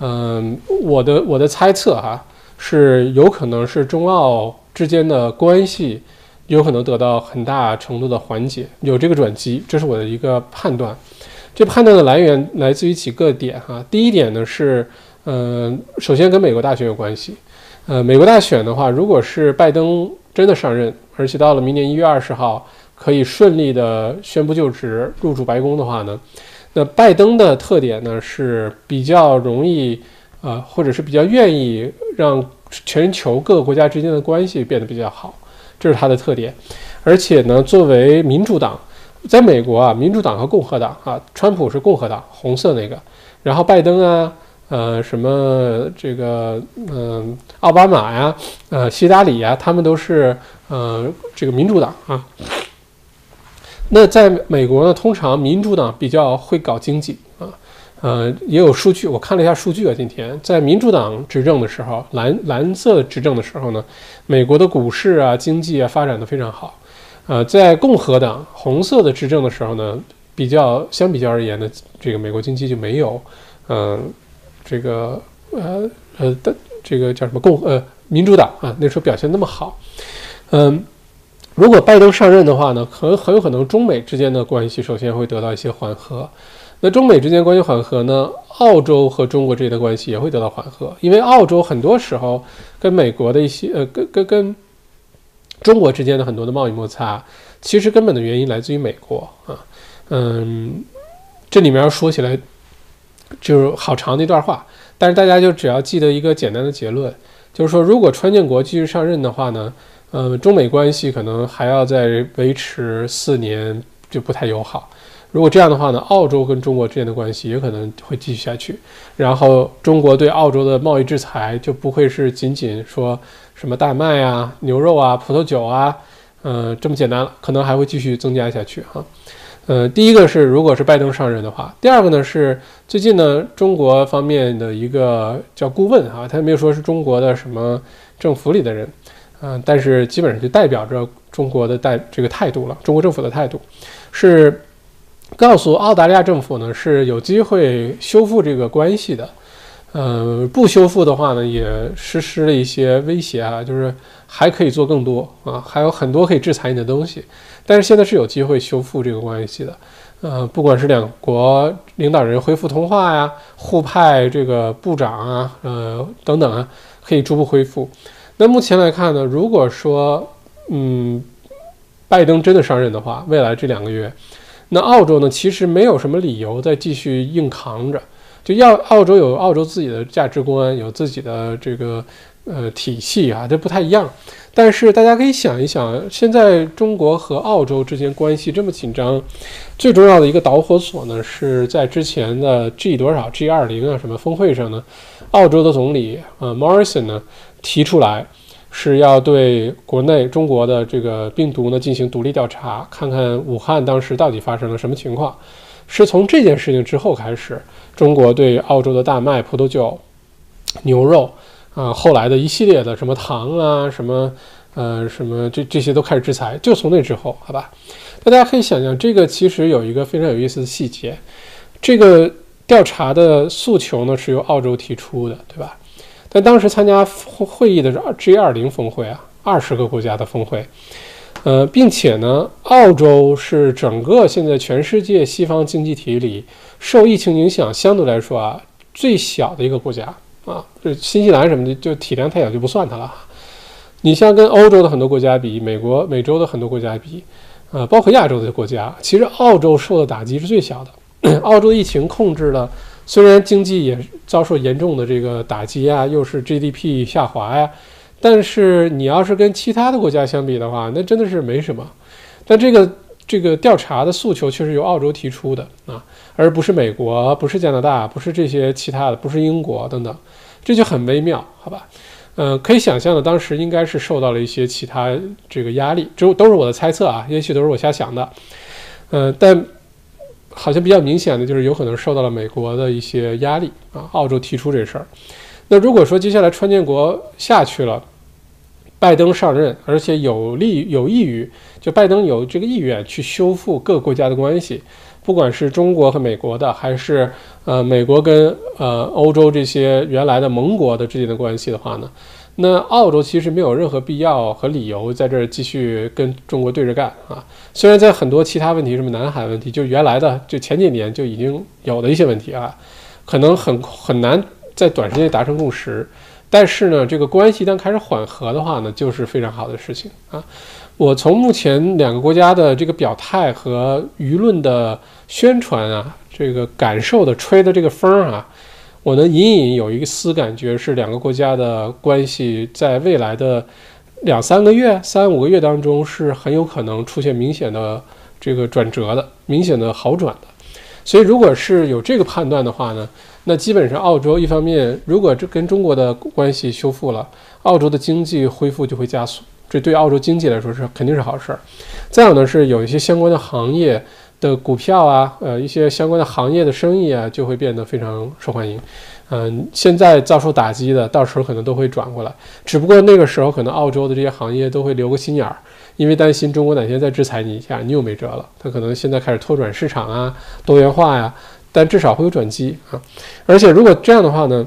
嗯，我的我的猜测哈，是有可能是中澳之间的关系。有可能得到很大程度的缓解，有这个转机，这是我的一个判断。这判断的来源来自于几个点哈。第一点呢是，呃，首先跟美国大选有关系。呃，美国大选的话，如果是拜登真的上任，而且到了明年一月二十号可以顺利的宣布就职入驻白宫的话呢，那拜登的特点呢是比较容易，呃，或者是比较愿意让全球各个国家之间的关系变得比较好，这是他的特点。而且呢，作为民主党，在美国啊，民主党和共和党啊，川普是共和党，红色那个，然后拜登啊。呃，什么这个，嗯，奥巴马呀，呃，希拉里呀，他们都是呃这个民主党啊。那在美国呢，通常民主党比较会搞经济啊，呃，也有数据，我看了一下数据啊，今天在民主党执政的时候，蓝蓝色执政的时候呢，美国的股市啊、经济啊发展的非常好。呃，在共和党红色的执政的时候呢，比较相比较而言呢，这个美国经济就没有，嗯。这个呃呃的这个叫什么共呃民主党啊，那时候表现那么好，嗯，如果拜登上任的话呢，很很有可能中美之间的关系首先会得到一些缓和。那中美之间关系缓和呢，澳洲和中国之间的关系也会得到缓和，因为澳洲很多时候跟美国的一些呃跟跟跟中国之间的很多的贸易摩擦，其实根本的原因来自于美国啊，嗯，这里面要说起来。就是好长的一段话，但是大家就只要记得一个简单的结论，就是说，如果川建国继续上任的话呢，呃，中美关系可能还要再维持四年，就不太友好。如果这样的话呢，澳洲跟中国之间的关系也可能会继续下去，然后中国对澳洲的贸易制裁就不会是仅仅说什么大麦啊、牛肉啊、葡萄酒啊，嗯，这么简单了，可能还会继续增加下去哈。呃，第一个是，如果是拜登上任的话，第二个呢是最近呢，中国方面的一个叫顾问啊，他没有说是中国的什么政府里的人，嗯，但是基本上就代表着中国的代这个态度了，中国政府的态度是告诉澳大利亚政府呢是有机会修复这个关系的，呃，不修复的话呢，也实施了一些威胁啊，就是还可以做更多啊，还有很多可以制裁你的东西。但是现在是有机会修复这个关系的，呃，不管是两国领导人恢复通话呀，互派这个部长啊，呃，等等啊，可以逐步恢复。那目前来看呢，如果说，嗯，拜登真的上任的话，未来这两个月，那澳洲呢，其实没有什么理由再继续硬扛着，就要澳洲有澳洲自己的价值观，有自己的这个呃体系啊，这不太一样。但是大家可以想一想，现在中国和澳洲之间关系这么紧张，最重要的一个导火索呢，是在之前的 G 多少 G 二零啊什么峰会上呢，澳洲的总理呃 Morrison 呢提出来是要对国内中国的这个病毒呢进行独立调查，看看武汉当时到底发生了什么情况。是从这件事情之后开始，中国对澳洲的大麦、葡萄酒、牛肉。啊，后来的一系列的什么糖啊，什么，呃，什么这这些都开始制裁，就从那之后，好吧？大家可以想象，这个其实有一个非常有意思的细节，这个调查的诉求呢是由澳洲提出的，对吧？但当时参加会议的是 G 二零峰会啊，二十个国家的峰会，呃，并且呢，澳洲是整个现在全世界西方经济体里受疫情影响相对来说啊最小的一个国家。啊，这新西兰什么的，就体量太小就不算它了。你像跟欧洲的很多国家比，美国、美洲的很多国家比，呃，包括亚洲的国家，其实澳洲受的打击是最小的。[coughs] 澳洲疫情控制了，虽然经济也遭受严重的这个打击啊，又是 GDP 下滑呀，但是你要是跟其他的国家相比的话，那真的是没什么。但这个这个调查的诉求却是由澳洲提出的啊，而不是美国，不是加拿大，不是这些其他的，不是英国等等。这就很微妙，好吧？呃，可以想象的，当时应该是受到了一些其他这个压力，这都是我的猜测啊，也许都是我瞎想的。呃，但好像比较明显的就是有可能受到了美国的一些压力啊。澳洲提出这事儿，那如果说接下来川建国下去了，拜登上任，而且有利有益于，就拜登有这个意愿去修复各国家的关系。不管是中国和美国的，还是呃美国跟呃欧洲这些原来的盟国的之间的关系的话呢，那澳洲其实没有任何必要和理由在这儿继续跟中国对着干啊。虽然在很多其他问题，什么南海问题，就原来的就前几年就已经有的一些问题啊，可能很很难在短时间内达成共识。但是呢，这个关系一旦开始缓和的话呢，就是非常好的事情啊。我从目前两个国家的这个表态和舆论的宣传啊，这个感受的吹的这个风啊。我能隐隐有一丝感觉，是两个国家的关系在未来的两三个月、三五个月当中是很有可能出现明显的这个转折的、明显的好转的。所以，如果是有这个判断的话呢，那基本上澳洲一方面，如果这跟中国的关系修复了，澳洲的经济恢复就会加速，这对澳洲经济来说是肯定是好事儿。再有呢，是有一些相关的行业。的股票啊，呃，一些相关的行业的生意啊，就会变得非常受欢迎。嗯，现在遭受打击的，到时候可能都会转过来。只不过那个时候，可能澳洲的这些行业都会留个心眼儿，因为担心中国哪天再制裁你一下，你又没辙了。他可能现在开始拓展市场啊，多元化呀，但至少会有转机啊。而且如果这样的话呢，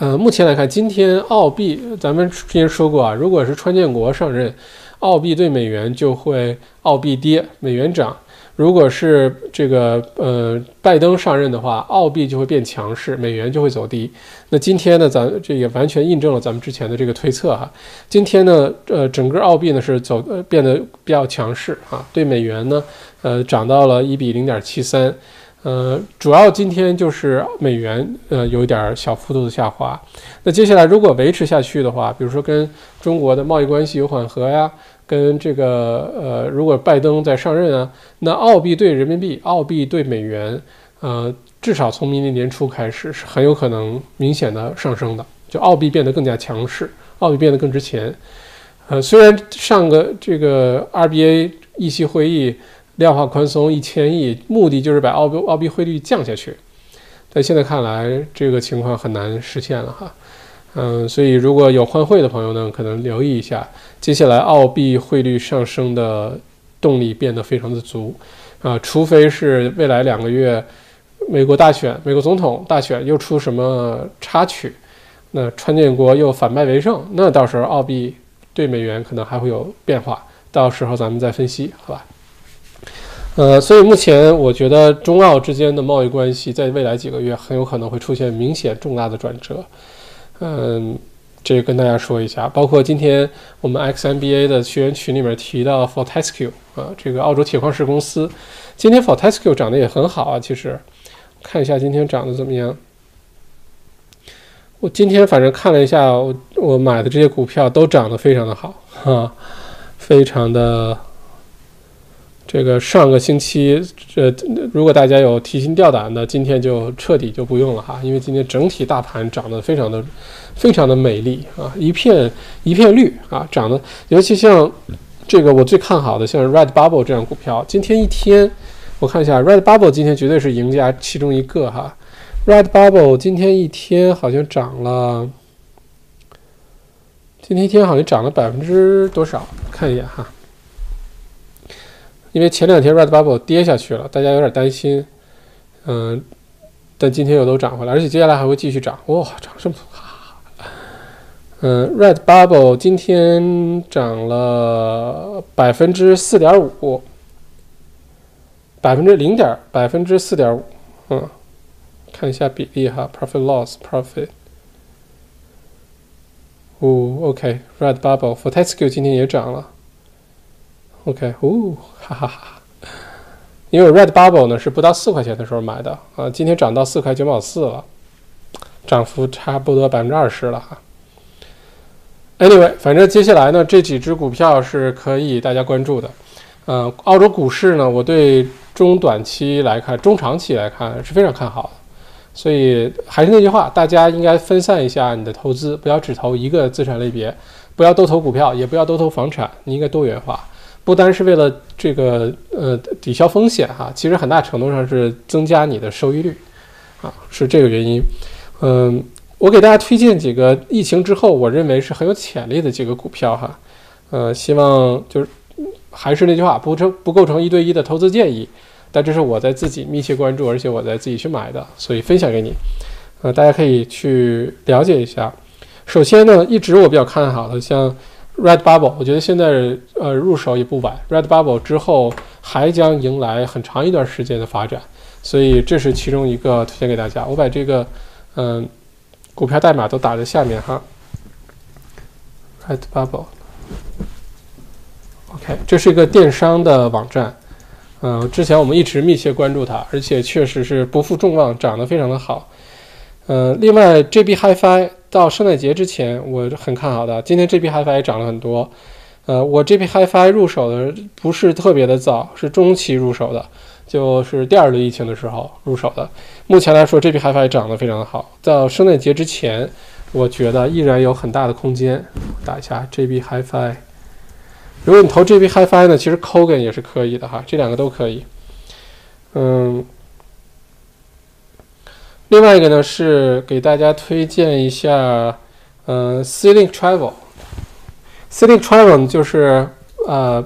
呃，目前来看，今天澳币，咱们之前说过啊，如果是川建国上任，澳币对美元就会澳币跌，美元涨。如果是这个呃拜登上任的话，澳币就会变强势，美元就会走低。那今天呢，咱这也完全印证了咱们之前的这个推测哈。今天呢，呃，整个澳币呢是走呃变得比较强势啊，对美元呢，呃涨到了一比零点七三，呃，主要今天就是美元呃有一点小幅度的下滑。那接下来如果维持下去的话，比如说跟中国的贸易关系有缓和呀。跟这个呃，如果拜登在上任啊，那澳币对人民币、澳币对美元，呃，至少从明年年初开始是很有可能明显的上升的，就澳币变得更加强势，澳币变得更值钱。呃，虽然上个这个 RBA 议息会议量化宽松一千亿，目的就是把澳币澳币汇率降下去，但现在看来这个情况很难实现了哈。嗯，所以如果有换汇的朋友呢，可能留意一下。接下来，澳币汇率上升的动力变得非常的足，啊，除非是未来两个月美国大选、美国总统大选又出什么插曲，那川建国又反败为胜，那到时候澳币对美元可能还会有变化，到时候咱们再分析，好吧？呃，所以目前我觉得中澳之间的贸易关系在未来几个月很有可能会出现明显重大的转折，嗯。这个跟大家说一下，包括今天我们 XNBA 的学员群里面提到 Fortescue 啊，这个澳洲铁矿石公司，今天 Fortescue 涨得也很好啊。其实看一下今天涨得怎么样。我今天反正看了一下，我我买的这些股票都涨得非常的好哈，非常的。这个上个星期，这如果大家有提心吊胆的，今天就彻底就不用了哈，因为今天整体大盘涨得非常的、非常的美丽啊，一片一片绿啊，涨得尤其像这个我最看好的像 Red Bubble 这样股票，今天一天我看一下 Red Bubble 今天绝对是赢家其中一个哈，Red Bubble 今天一天好像涨了，今天一天好像涨了百分之多少？看一眼哈。因为前两天 Red Bubble 跌下去了，大家有点担心，嗯，但今天又都涨回来，而且接下来还会继续涨，哇，涨这么多！嗯，Red Bubble 今天涨了百分之四点五，百分之零点百分之四点五，嗯，看一下比例哈，Profit Loss Profit，哦，OK，Red Bubble Fortescue 今天也涨了。OK，哦，哈哈哈，因为 Red Bubble 呢是不到四块钱的时候买的啊，今天涨到四块九毛四了，涨幅差不多百分之二十了哈。Anyway，反正接下来呢这几只股票是可以大家关注的。嗯，澳洲股市呢，我对中短期来看、中长期来看是非常看好的。所以还是那句话，大家应该分散一下你的投资，不要只投一个资产类别，不要都投股票，也不要都投房产，你应该多元化。不单是为了这个呃抵消风险哈，其实很大程度上是增加你的收益率，啊，是这个原因。嗯，我给大家推荐几个疫情之后我认为是很有潜力的几个股票哈，呃，希望就是还是那句话，不成不构成一对一的投资建议，但这是我在自己密切关注，而且我在自己去买的，所以分享给你，呃，大家可以去了解一下。首先呢，一直我比较看好的像 Redbubble，我觉得现在呃入手也不晚。Redbubble 之后还将迎来很长一段时间的发展，所以这是其中一个推荐给大家。我把这个嗯股票代码都打在下面哈。Redbubble，OK，这是一个电商的网站。嗯，之前我们一直密切关注它，而且确实是不负众望，涨得非常的好。嗯，另外 JB Hi-Fi 到圣诞节之前我很看好的，今天 JB Hi-Fi 也涨了很多。呃，我 JB Hi-Fi 入手的不是特别的早，是中期入手的，就是第二轮疫情的时候入手的。目前来说，JB Hi-Fi 涨得非常的好，到圣诞节之前，我觉得依然有很大的空间。打一下 JB Hi-Fi。如果你投 JB Hi-Fi 呢，其实 Kogan 也是可以的哈，这两个都可以。嗯，另外一个呢是给大家推荐一下，嗯，Sealink Travel。Sealink Travel 就是呃，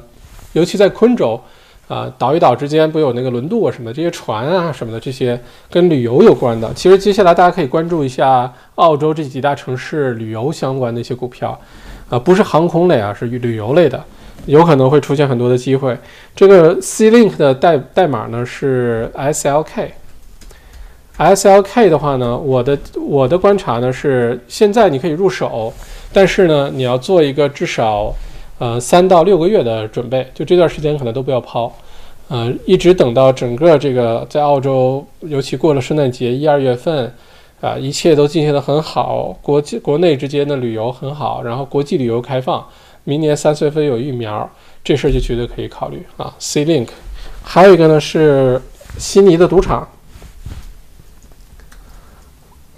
尤其在昆州啊，岛与岛之间不有那个轮渡啊什么的这些船啊什么的这些跟旅游有关的。其实接下来大家可以关注一下澳洲这几大城市旅游相关的一些股票，啊，不是航空类啊，是旅游类的。有可能会出现很多的机会。这个 C Link 的代代码呢是 SLK。SLK 的话呢，我的我的观察呢是，现在你可以入手，但是呢，你要做一个至少呃三到六个月的准备，就这段时间可能都不要抛，呃，一直等到整个这个在澳洲，尤其过了圣诞节一二月份，啊，一切都进行的很好，国际国内之间的旅游很好，然后国际旅游开放。明年三岁份有疫苗，这事儿就绝对可以考虑啊。C Link，还有一个呢是悉尼的赌场，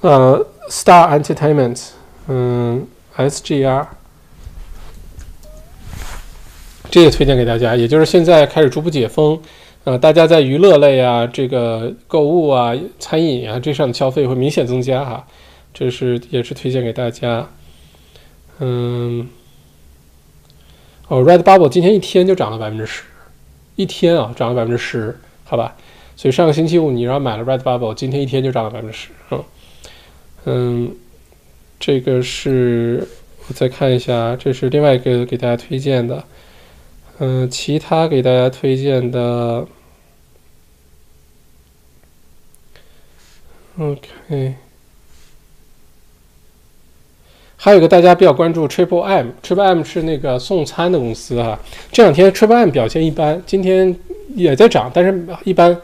呃，Star Entertainment，嗯，SGR，这也推荐给大家。也就是现在开始逐步解封，呃，大家在娱乐类啊、这个购物啊、餐饮啊这上的消费会明显增加哈，这是也是推荐给大家，嗯。哦，Redbubble 今天一天就涨了百分之十，一天啊涨了百分之十，好吧。所以上个星期五你要买了 Redbubble，今天一天就涨了百分之十。嗯嗯，这个是我再看一下，这是另外一个给大家推荐的。嗯，其他给大家推荐的，OK。还有一个大家比较关注 Triple M，Triple M 是那个送餐的公司哈。这两天 Triple M 表现一般，今天也在涨，但是一般。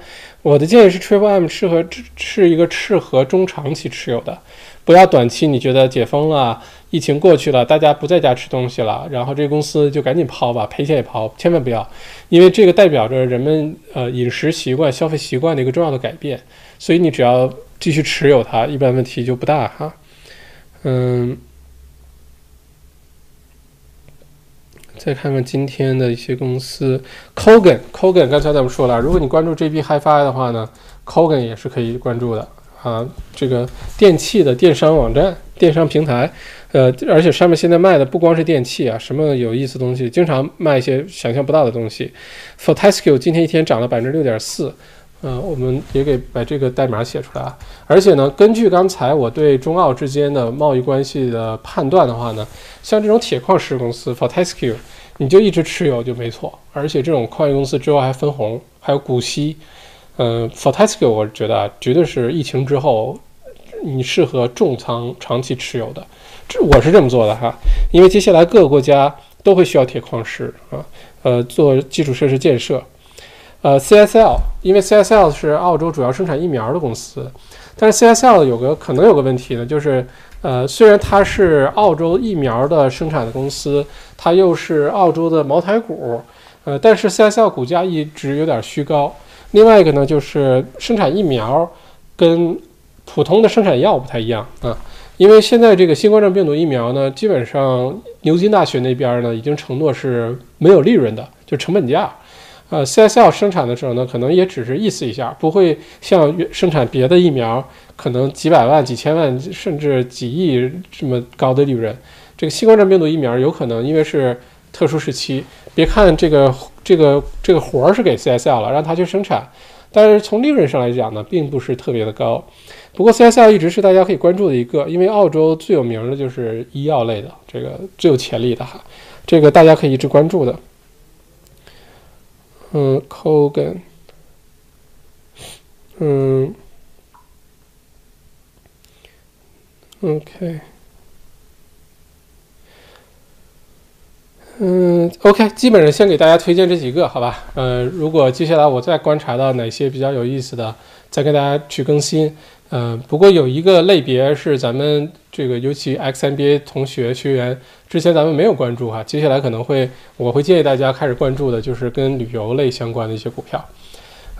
我的建议是 Triple M 适合是一个适合中长期持有的，不要短期你觉得解封了，疫情过去了，大家不在家吃东西了，然后这个公司就赶紧抛吧，赔钱也抛，千万不要，因为这个代表着人们呃饮食习惯、消费习惯的一个重要的改变，所以你只要继续持有它，一般问题就不大哈。嗯。再看看今天的一些公司，Kogan，Kogan，刚才咱们说了，如果你关注 JB Hi-Fi 的话呢，Kogan 也是可以关注的啊。这个电器的电商网站、电商平台，呃，而且上面现在卖的不光是电器啊，什么有意思东西，经常卖一些想象不到的东西。Fortescue 今天一天涨了百分之六点四，呃，我们也给把这个代码写出来啊。而且呢，根据刚才我对中澳之间的贸易关系的判断的话呢，像这种铁矿石公司 Fortescue。你就一直持有就没错，而且这种矿业公司之后还分红，还有股息。嗯，Fortescue 我觉得啊，绝对是疫情之后你适合重仓长期持有的。这我是这么做的哈，因为接下来各个国家都会需要铁矿石啊，呃，做基础设施建设。呃，CSL，因为 CSL 是澳洲主要生产疫苗的公司，但是 CSL 有个可能有个问题呢，就是。呃，虽然它是澳洲疫苗的生产的公司，它又是澳洲的茅台股，呃，但是 CSL 股价一直有点虚高。另外一个呢，就是生产疫苗跟普通的生产药不太一样啊，因为现在这个新冠状病毒疫苗呢，基本上牛津大学那边呢已经承诺是没有利润的，就成本价。呃，CSL 生产的时候呢，可能也只是意思一下，不会像生产别的疫苗。可能几百万、几千万，甚至几亿这么高的利润。这个新冠状病毒疫苗有可能因为是特殊时期，别看这个这个这个活儿是给 CSL 了，让他去生产，但是从利润上来讲呢，并不是特别的高。不过 CSL 一直是大家可以关注的一个，因为澳洲最有名的就是医药类的，这个最有潜力的哈，这个大家可以一直关注的。嗯，Kogan 嗯，OK。嗯，OK，基本上先给大家推荐这几个，好吧？呃，如果接下来我再观察到哪些比较有意思的，再跟大家去更新。嗯，不过有一个类别是咱们这个，尤其 XNBA 同学学员之前咱们没有关注哈，接下来可能会我会建议大家开始关注的，就是跟旅游类相关的一些股票。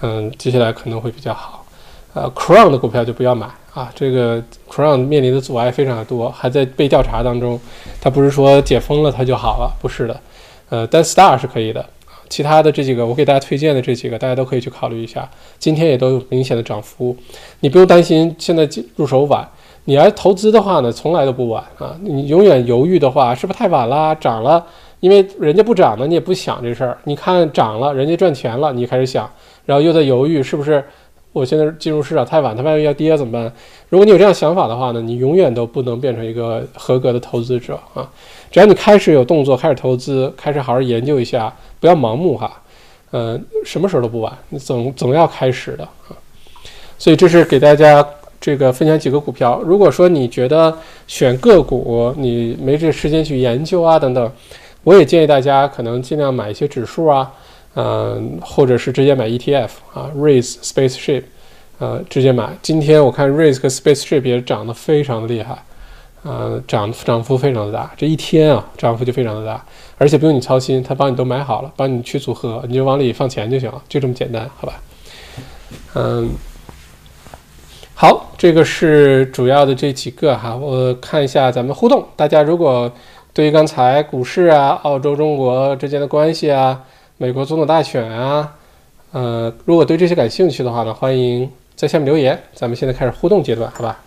嗯，接下来可能会比较好。呃，Crown 的股票就不要买啊，这个 Crown 面临的阻碍非常的多，还在被调查当中。它不是说解封了它就好了，不是的。呃，但 Star 是可以的。其他的这几个我给大家推荐的这几个，大家都可以去考虑一下。今天也都有明显的涨幅，你不用担心现在入手晚。你要投资的话呢，从来都不晚啊。你永远犹豫的话，是不是太晚了？涨了，因为人家不涨呢，你也不想这事儿。你看涨了，人家赚钱了，你开始想，然后又在犹豫，是不是？我现在进入市场太晚，它万一要跌怎么办？如果你有这样想法的话呢，你永远都不能变成一个合格的投资者啊！只要你开始有动作，开始投资，开始好好研究一下，不要盲目哈。嗯，什么时候都不晚，你总总要开始的啊。所以这是给大家这个分享几个股票。如果说你觉得选个股你没这时间去研究啊等等，我也建议大家可能尽量买一些指数啊。嗯，或者是直接买 ETF 啊，Raise Spaceship，呃，直接买。今天我看 Raise 和 Spaceship 也涨得非常厉害，呃，涨涨幅非常的大。这一天啊，涨幅就非常的大，而且不用你操心，他帮你都买好了，帮你去组合，你就往里放钱就行了，就这么简单，好吧？嗯，好，这个是主要的这几个哈，我看一下咱们互动。大家如果对于刚才股市啊、澳洲、中国之间的关系啊，美国总统大选啊，呃，如果对这些感兴趣的话呢，欢迎在下面留言。咱们现在开始互动阶段，好吧？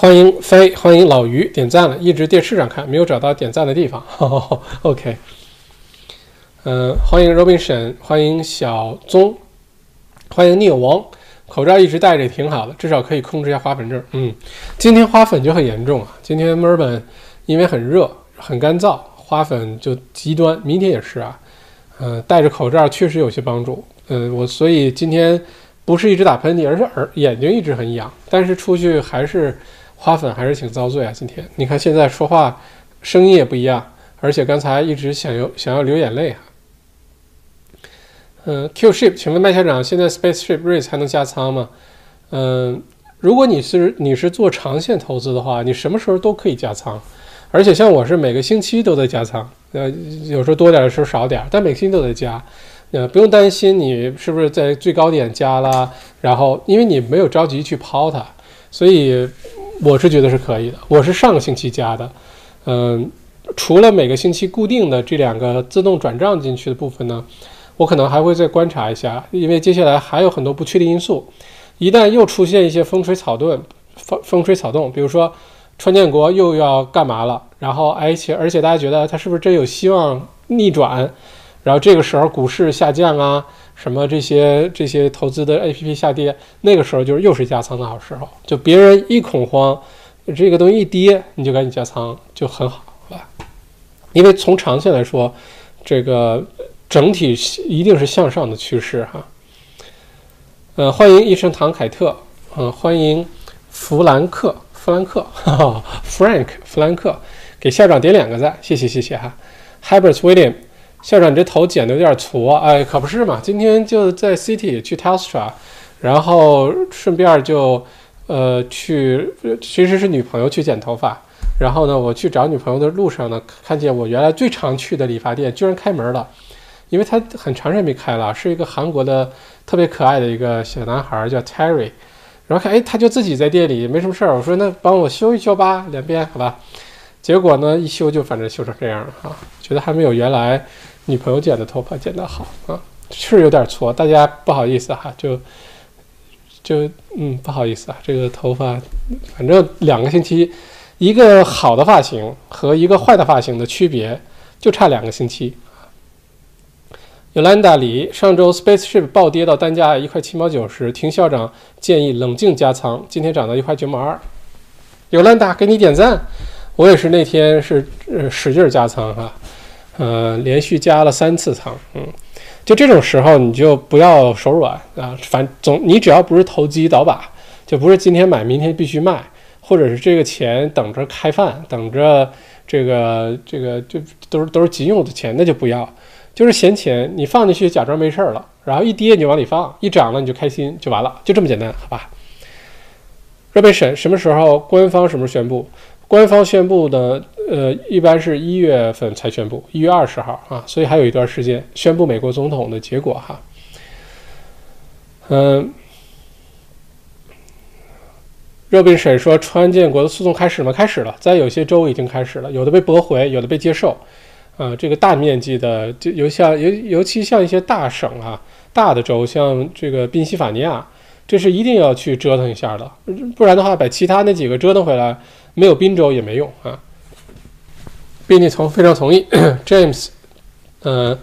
欢迎飞，欢迎老于点赞了，一直电视上看，没有找到点赞的地方。[laughs] OK，嗯，欢迎 Robinson，欢迎小宗，欢迎聂王。口罩一直戴着也挺好的，至少可以控制一下花粉症。嗯，今天花粉就很严重啊。今天墨尔本因为很热、很干燥，花粉就极端。明天也是啊。嗯，戴着口罩确实有些帮助。嗯，我所以今天不是一直打喷嚏，而是耳眼睛一直很痒。但是出去还是花粉还是挺遭罪啊。今天你看现在说话声音也不一样，而且刚才一直想要想要流眼泪啊。嗯，Q ship，请问麦校长，现在 Space ship raise 还能加仓吗？嗯，如果你是你是做长线投资的话，你什么时候都可以加仓，而且像我是每个星期都在加仓，呃，有时候多点的时候少点，但每个星期都在加，呃，不用担心你是不是在最高点加了，然后因为你没有着急去抛它，所以我是觉得是可以的。我是上个星期加的，嗯，除了每个星期固定的这两个自动转账进去的部分呢。我可能还会再观察一下，因为接下来还有很多不确定因素。一旦又出现一些风吹草动，风风吹草动，比如说川建国又要干嘛了，然后而且而且大家觉得他是不是真有希望逆转？然后这个时候股市下降啊，什么这些这些投资的 A P P 下跌，那个时候就是又是加仓的好时候。就别人一恐慌，这个东西一跌，你就赶紧加仓，就很好，好吧？因为从长线来说，这个。整体一定是向上的趋势哈，呃，欢迎医生唐凯特，嗯，欢迎弗兰克，弗兰克，[laughs] 哈哈，Frank，弗兰克，给校长点两个赞，谢谢谢谢哈，Herbert William，校长你这头剪的有点粗啊，哎，可不是嘛，今天就在 City 去 Telstra，然后顺便就呃去，其实是女朋友去剪头发，然后呢，我去找女朋友的路上呢，看见我原来最常去的理发店居然开门了。因为他很长时间没开了，是一个韩国的特别可爱的一个小男孩，叫 Terry。然后看，哎，他就自己在店里没什么事儿。我说那帮我修一修吧，两边好吧。结果呢，一修就反正修成这样了啊，觉得还没有原来女朋友剪的头发剪得好啊，是有点错，大家不好意思哈，就就嗯不好意思啊，这个头发反正两个星期一个好的发型和一个坏的发型的区别就差两个星期。Yolanda 里上周 Spaceship 暴跌到单价一块七毛九时，听校长建议冷静加仓，今天涨到一块九毛二。Yolanda 给你点赞，我也是那天是呃使劲加仓哈，呃连续加了三次仓，嗯，就这种时候你就不要手软啊，反总你只要不是投机倒把，就不是今天买明天必须卖。或者是这个钱等着开饭，等着这个这个就都是都是急用的钱，那就不要。就是闲钱，你放进去假装没事儿了，然后一跌你就往里放，一涨了你就开心就完了，就这么简单，好吧？热备审什么时候？官方什么时候宣布？官方宣布的，呃，一般是一月份才宣布，一月二十号啊，所以还有一段时间宣布美国总统的结果哈。嗯。热宾审说川建国的诉讼开始吗？开始了，在有些州已经开始了，有的被驳回，有的被接受。啊，这个大面积的，就尤像尤尤其像一些大省啊，大的州，像这个宾夕法尼亚，这是一定要去折腾一下的，不然的话，把其他那几个折腾回来，没有宾州也没用啊。宾利从非常同意，[coughs] James，呃，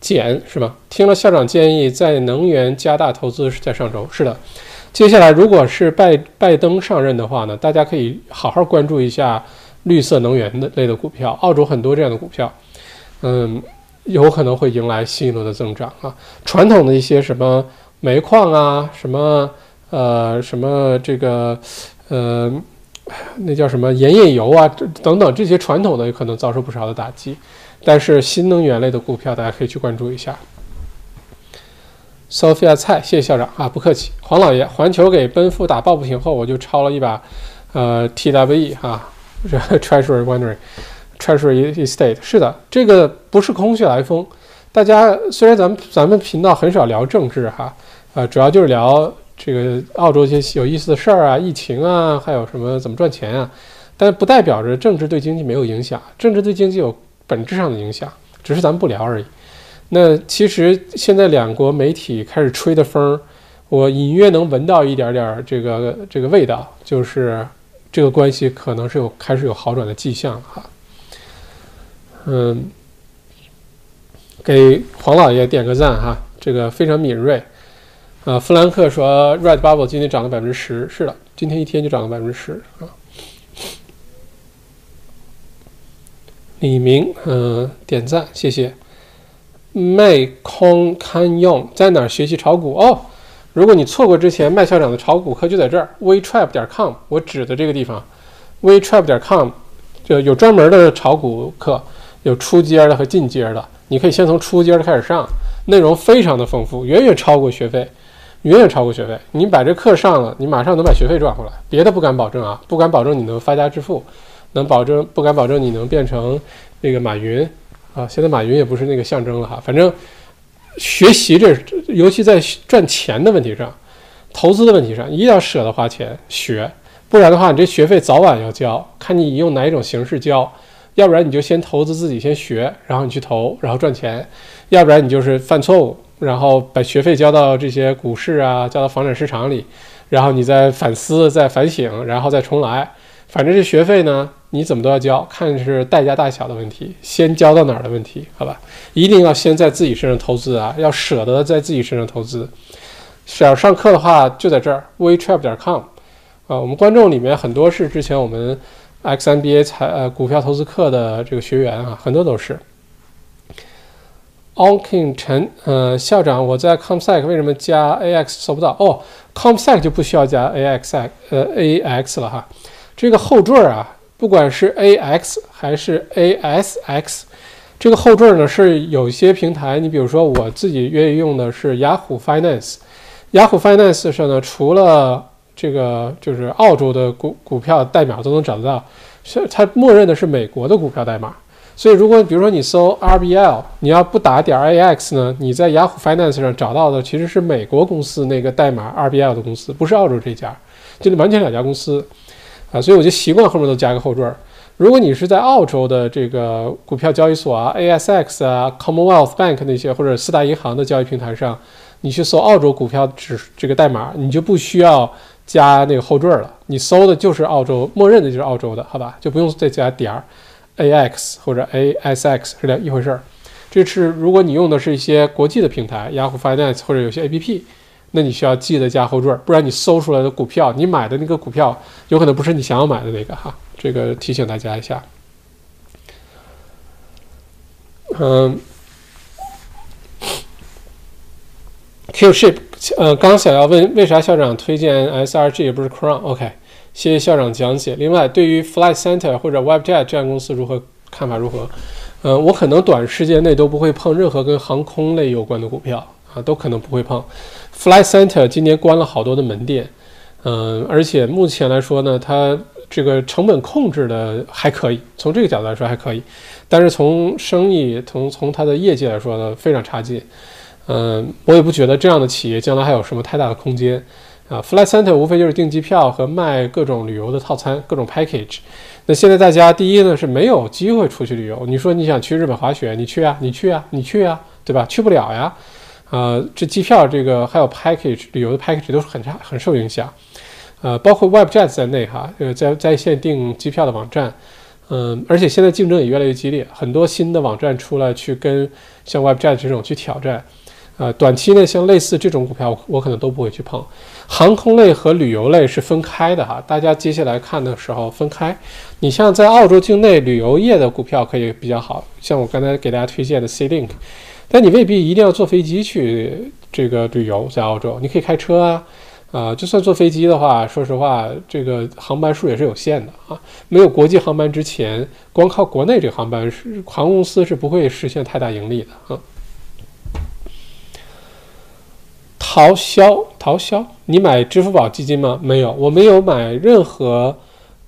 简是吧？听了校长建议，在能源加大投资是在上周，是的。接下来，如果是拜拜登上任的话呢，大家可以好好关注一下绿色能源的类的股票。澳洲很多这样的股票，嗯，有可能会迎来新一轮的增长啊。传统的一些什么煤矿啊，什么呃什么这个呃那叫什么盐业油啊等等这些传统的，有可能遭受不少的打击。但是新能源类的股票，大家可以去关注一下。Sophia 蔡，谢谢校长啊，不客气。黄老爷，环球给奔赴打抱不平后，我就抄了一把，呃，TWE 哈，[laughs] Treasury Wondering，Treasury Estate。是的，这个不是空穴来风。大家虽然咱们咱们频道很少聊政治哈，呃，主要就是聊这个澳洲一些有意思的事儿啊，疫情啊，还有什么怎么赚钱啊，但不代表着政治对经济没有影响，政治对经济有本质上的影响，只是咱们不聊而已。那其实现在两国媒体开始吹的风，我隐约能闻到一点点这个这个味道，就是这个关系可能是有开始有好转的迹象哈。嗯，给黄老爷点个赞哈，这个非常敏锐。啊，弗兰克说，Red Bubble 今天涨了百分之十，是的，今天一天就涨了百分之十啊。李明，嗯，点赞，谢谢。卖空堪用，在哪儿学习炒股哦？如果你错过之前麦校长的炒股课，就在这儿，wetrap 点 com，我指的这个地方，wetrap 点 com，就有专门的炒股课，有初阶的和进阶的，你可以先从初阶的开始上，内容非常的丰富，远远超过学费，远远超过学费。你把这课上了，你马上能把学费赚回来。别的不敢保证啊，不敢保证你能发家致富，能保证不敢保证你能变成那个马云。啊，现在马云也不是那个象征了哈。反正学习这，尤其在赚钱的问题上、投资的问题上，一定要舍得花钱学，不然的话，你这学费早晚要交，看你用哪一种形式交。要不然你就先投资自己先学，然后你去投，然后赚钱；要不然你就是犯错误，然后把学费交到这些股市啊，交到房产市场里，然后你再反思、再反省，然后再重来。反正这学费呢。你怎么都要交，看是代价大小的问题，先交到哪儿的问题，好吧？一定要先在自己身上投资啊，要舍得在自己身上投资。想上课的话，就在这儿，wetrap 点 com 啊。我们观众里面很多是之前我们 XMBA 财呃股票投资课的这个学员啊，很多都是。Onking 陈呃校长，我在 Comsec 为什么加 AX 搜不到？哦，Comsec 就不需要加 AX 呃 AX 了哈，这个后缀啊。不管是 A X 还是 A S X，这个后缀呢是有些平台，你比如说我自己愿意用的是雅虎 Finance，雅虎 Finance 上呢除了这个就是澳洲的股股票代码都能找得到，是它默认的是美国的股票代码，所以如果比如说你搜 R B L，你要不打点 A X 呢，你在雅虎 Finance 上找到的其实是美国公司那个代码 R B L 的公司，不是澳洲这家，就是完全两家公司。啊，所以我就习惯后面都加个后缀。如果你是在澳洲的这个股票交易所啊，ASX 啊，Commonwealth Bank 那些或者四大银行的交易平台上，你去搜澳洲股票指这个代码，你就不需要加那个后缀了，你搜的就是澳洲，默认的就是澳洲的，好吧？就不用再加点儿 ax 或者 asx 是两一回事儿。这是如果你用的是一些国际的平台，Yahoo Finance 或者有些 APP，那你需要记得加后缀，不然你搜出来的股票，你买的那个股票有可能不是你想要买的那个哈。这个提醒大家一下。嗯，Qship，呃，刚想要问为啥校长推荐 SRG 也不是 Crown？OK，谢谢校长讲解。另外，对于 Flight Center 或者 Webjet 这样公司如何看法如何？呃，我可能短时间内都不会碰任何跟航空类有关的股票啊，都可能不会碰。Flight Center 今年关了好多的门店，嗯，而且目前来说呢，它这个成本控制的还可以，从这个角度来说还可以。但是从生意从从它的业绩来说呢，非常差劲。嗯，我也不觉得这样的企业将来还有什么太大的空间啊。Flight Center 无非就是订机票和卖各种旅游的套餐，各种 package。那现在大家第一呢是没有机会出去旅游。你说你想去日本滑雪，你去啊，你去啊，你去啊，对吧？去不了呀。啊，这机票这个还有 package 旅游的 package 都是很差，很受影响。呃，包括 Webjet 在内哈，呃，在在线订机票的网站。嗯，而且现在竞争也越来越激烈，很多新的网站出来去跟像 Webjet 这种去挑战。呃，短期内像类似这种股票，我可能都不会去碰。航空类和旅游类是分开的哈，大家接下来看的时候分开。你像在澳洲境内旅游业的股票可以比较好，像我刚才给大家推荐的 C Link，但你未必一定要坐飞机去这个旅游，在澳洲你可以开车啊。啊，就算坐飞机的话，说实话，这个航班数也是有限的啊。没有国际航班之前，光靠国内这个航班是航空公司是不会实现太大盈利的啊。淘销，淘销，你买支付宝基金吗？没有，我没有买任何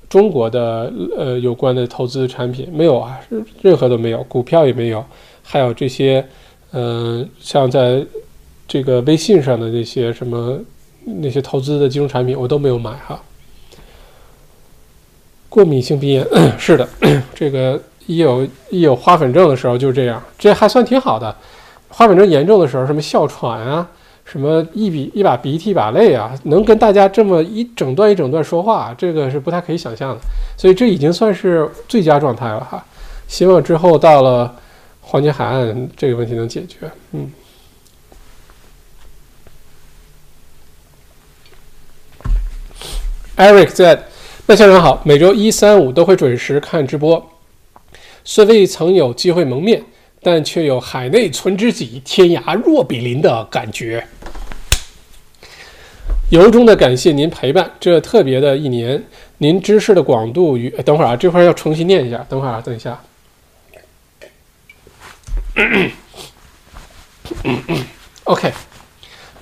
中国的呃有关的投资产品，没有啊，任何都没有，股票也没有，还有这些，嗯，像在这个微信上的那些什么。那些投资的金融产品我都没有买哈。过敏性鼻炎是的，这个一有一有花粉症的时候就是这样，这还算挺好的。花粉症严重的时候，什么哮喘啊，什么一笔一把鼻涕一把泪啊，能跟大家这么一整段一整段说话，这个是不太可以想象的。所以这已经算是最佳状态了哈。希望之后到了黄金海岸，这个问题能解决。嗯。Eric 在，麦校长好，每周一、三、五都会准时看直播。虽未曾有机会蒙面，但却有海内存知己，天涯若比邻的感觉。由衷的感谢您陪伴这特别的一年，您知识的广度与……等会儿啊，这块要重新念一下。等会儿啊，等一下。[coughs] OK，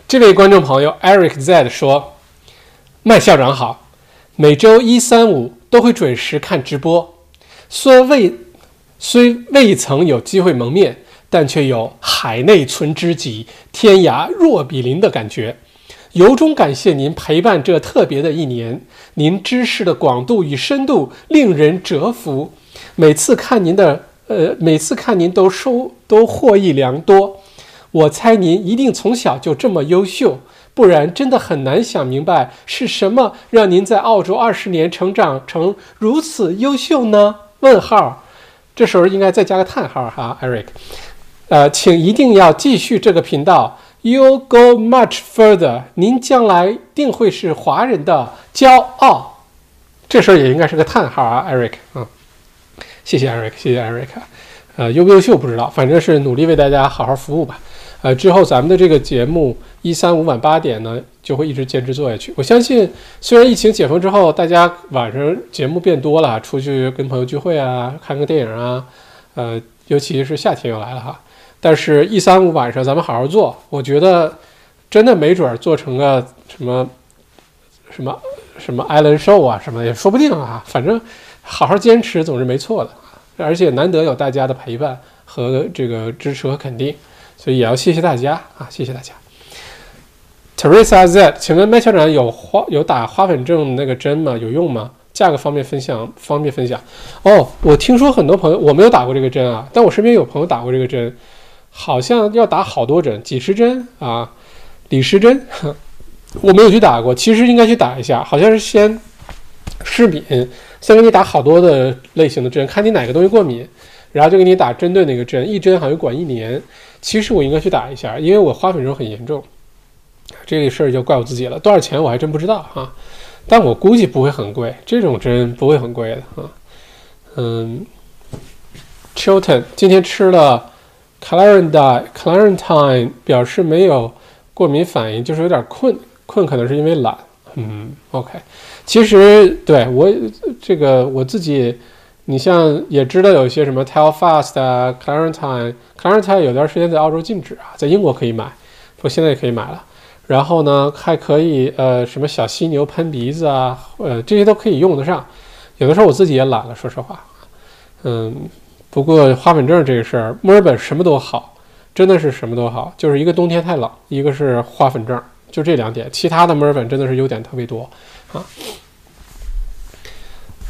这位观众朋友 Eric Z 说。麦校长好，每周一、三、五都会准时看直播。虽未虽未曾有机会蒙面，但却有海内存知己，天涯若比邻的感觉。由衷感谢您陪伴这特别的一年，您知识的广度与深度令人折服。每次看您的，呃，每次看您都收都获益良多。我猜您一定从小就这么优秀。不然真的很难想明白是什么让您在澳洲二十年成长成如此优秀呢？问号，这时候应该再加个叹号哈，Eric。呃，请一定要继续这个频道，You go much further，您将来定会是华人的骄傲。这时候也应该是个叹号啊，Eric。嗯，谢谢 Eric，谢谢 Eric。呃，优不优秀不知道，反正是努力为大家好好服务吧。呃，之后咱们的这个节目一三五晚八点呢，就会一直坚持做下去。我相信，虽然疫情解封之后，大家晚上节目变多了，出去跟朋友聚会啊，看个电影啊，呃，尤其是夏天又来了哈。但是，一三五晚上咱们好好做，我觉得真的没准儿做成个什么什么什么艾伦 show 啊，什么也说不定啊。反正好好坚持总是没错的，而且难得有大家的陪伴和这个支持和肯定。所以也要谢谢大家啊，谢谢大家。Teresa Z，请问麦校长有花有打花粉症那个针吗？有用吗？价格方面分享方便分享。哦，我听说很多朋友我没有打过这个针啊，但我身边有朋友打过这个针，好像要打好多针，几十针啊，几十针。[laughs] 我没有去打过，其实应该去打一下，好像是先试敏，先给你打好多的类型的针，看你哪个东西过敏，然后就给你打针对那个针，一针好像管一年。其实我应该去打一下，因为我花粉症很严重，这个事儿就怪我自己了。多少钱我还真不知道哈，但我估计不会很贵，这种针不会很贵的啊。嗯，Chilton 今天吃了 Clarentine，Clarentine 表示没有过敏反应，就是有点困。困可能是因为懒，嗯，OK，其实对我这个我自己，你像也知道有一些什么 Telfast 啊，Clarentine，Clarentine 有段时间在澳洲禁止啊，在英国可以买，不过现在也可以买了。然后呢，还可以呃什么小犀牛喷鼻子啊，呃这些都可以用得上。有的时候我自己也懒了，说实话，嗯，不过花粉症这个事儿，墨尔本什么都好，真的是什么都好，就是一个冬天太冷，一个是花粉症。就这两点，其他的墨尔本真的是优点特别多啊。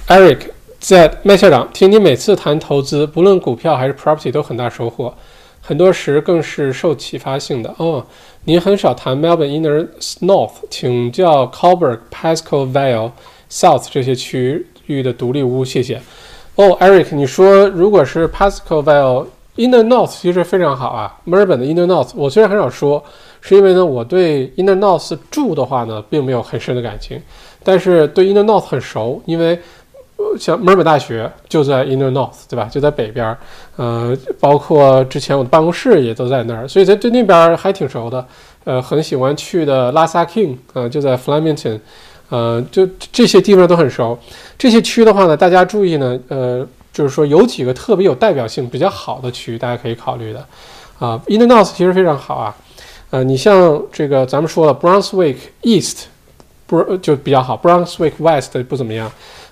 Eric 在麦校长，听你每次谈投资，不论股票还是 property 都很大收获，很多时更是受启发性的哦。您很少谈 Melbourne Inner North，请教 Coburg、Pascoe Vale、South 这些区域的独立屋，谢谢。哦，Eric，你说如果是 Pascoe Vale Inner North，其实非常好啊。墨尔本的 Inner North，我虽然很少说。是因为呢，我对 Inner North 住的话呢，并没有很深的感情，但是对 Inner North 很熟，因为像墨尔本大学就在 Inner North，对吧？就在北边儿，呃，包括之前我的办公室也都在那儿，所以在对那边还挺熟的。呃，很喜欢去的拉萨 King，呃，就在 Flemington，呃，就这些地方都很熟。这些区的话呢，大家注意呢，呃，就是说有几个特别有代表性、比较好的区，大家可以考虑的。啊，Inner North 其实非常好啊。呃，你像这个，咱们说了，Brunswick East 不就比较好，Brunswick West 不怎么样。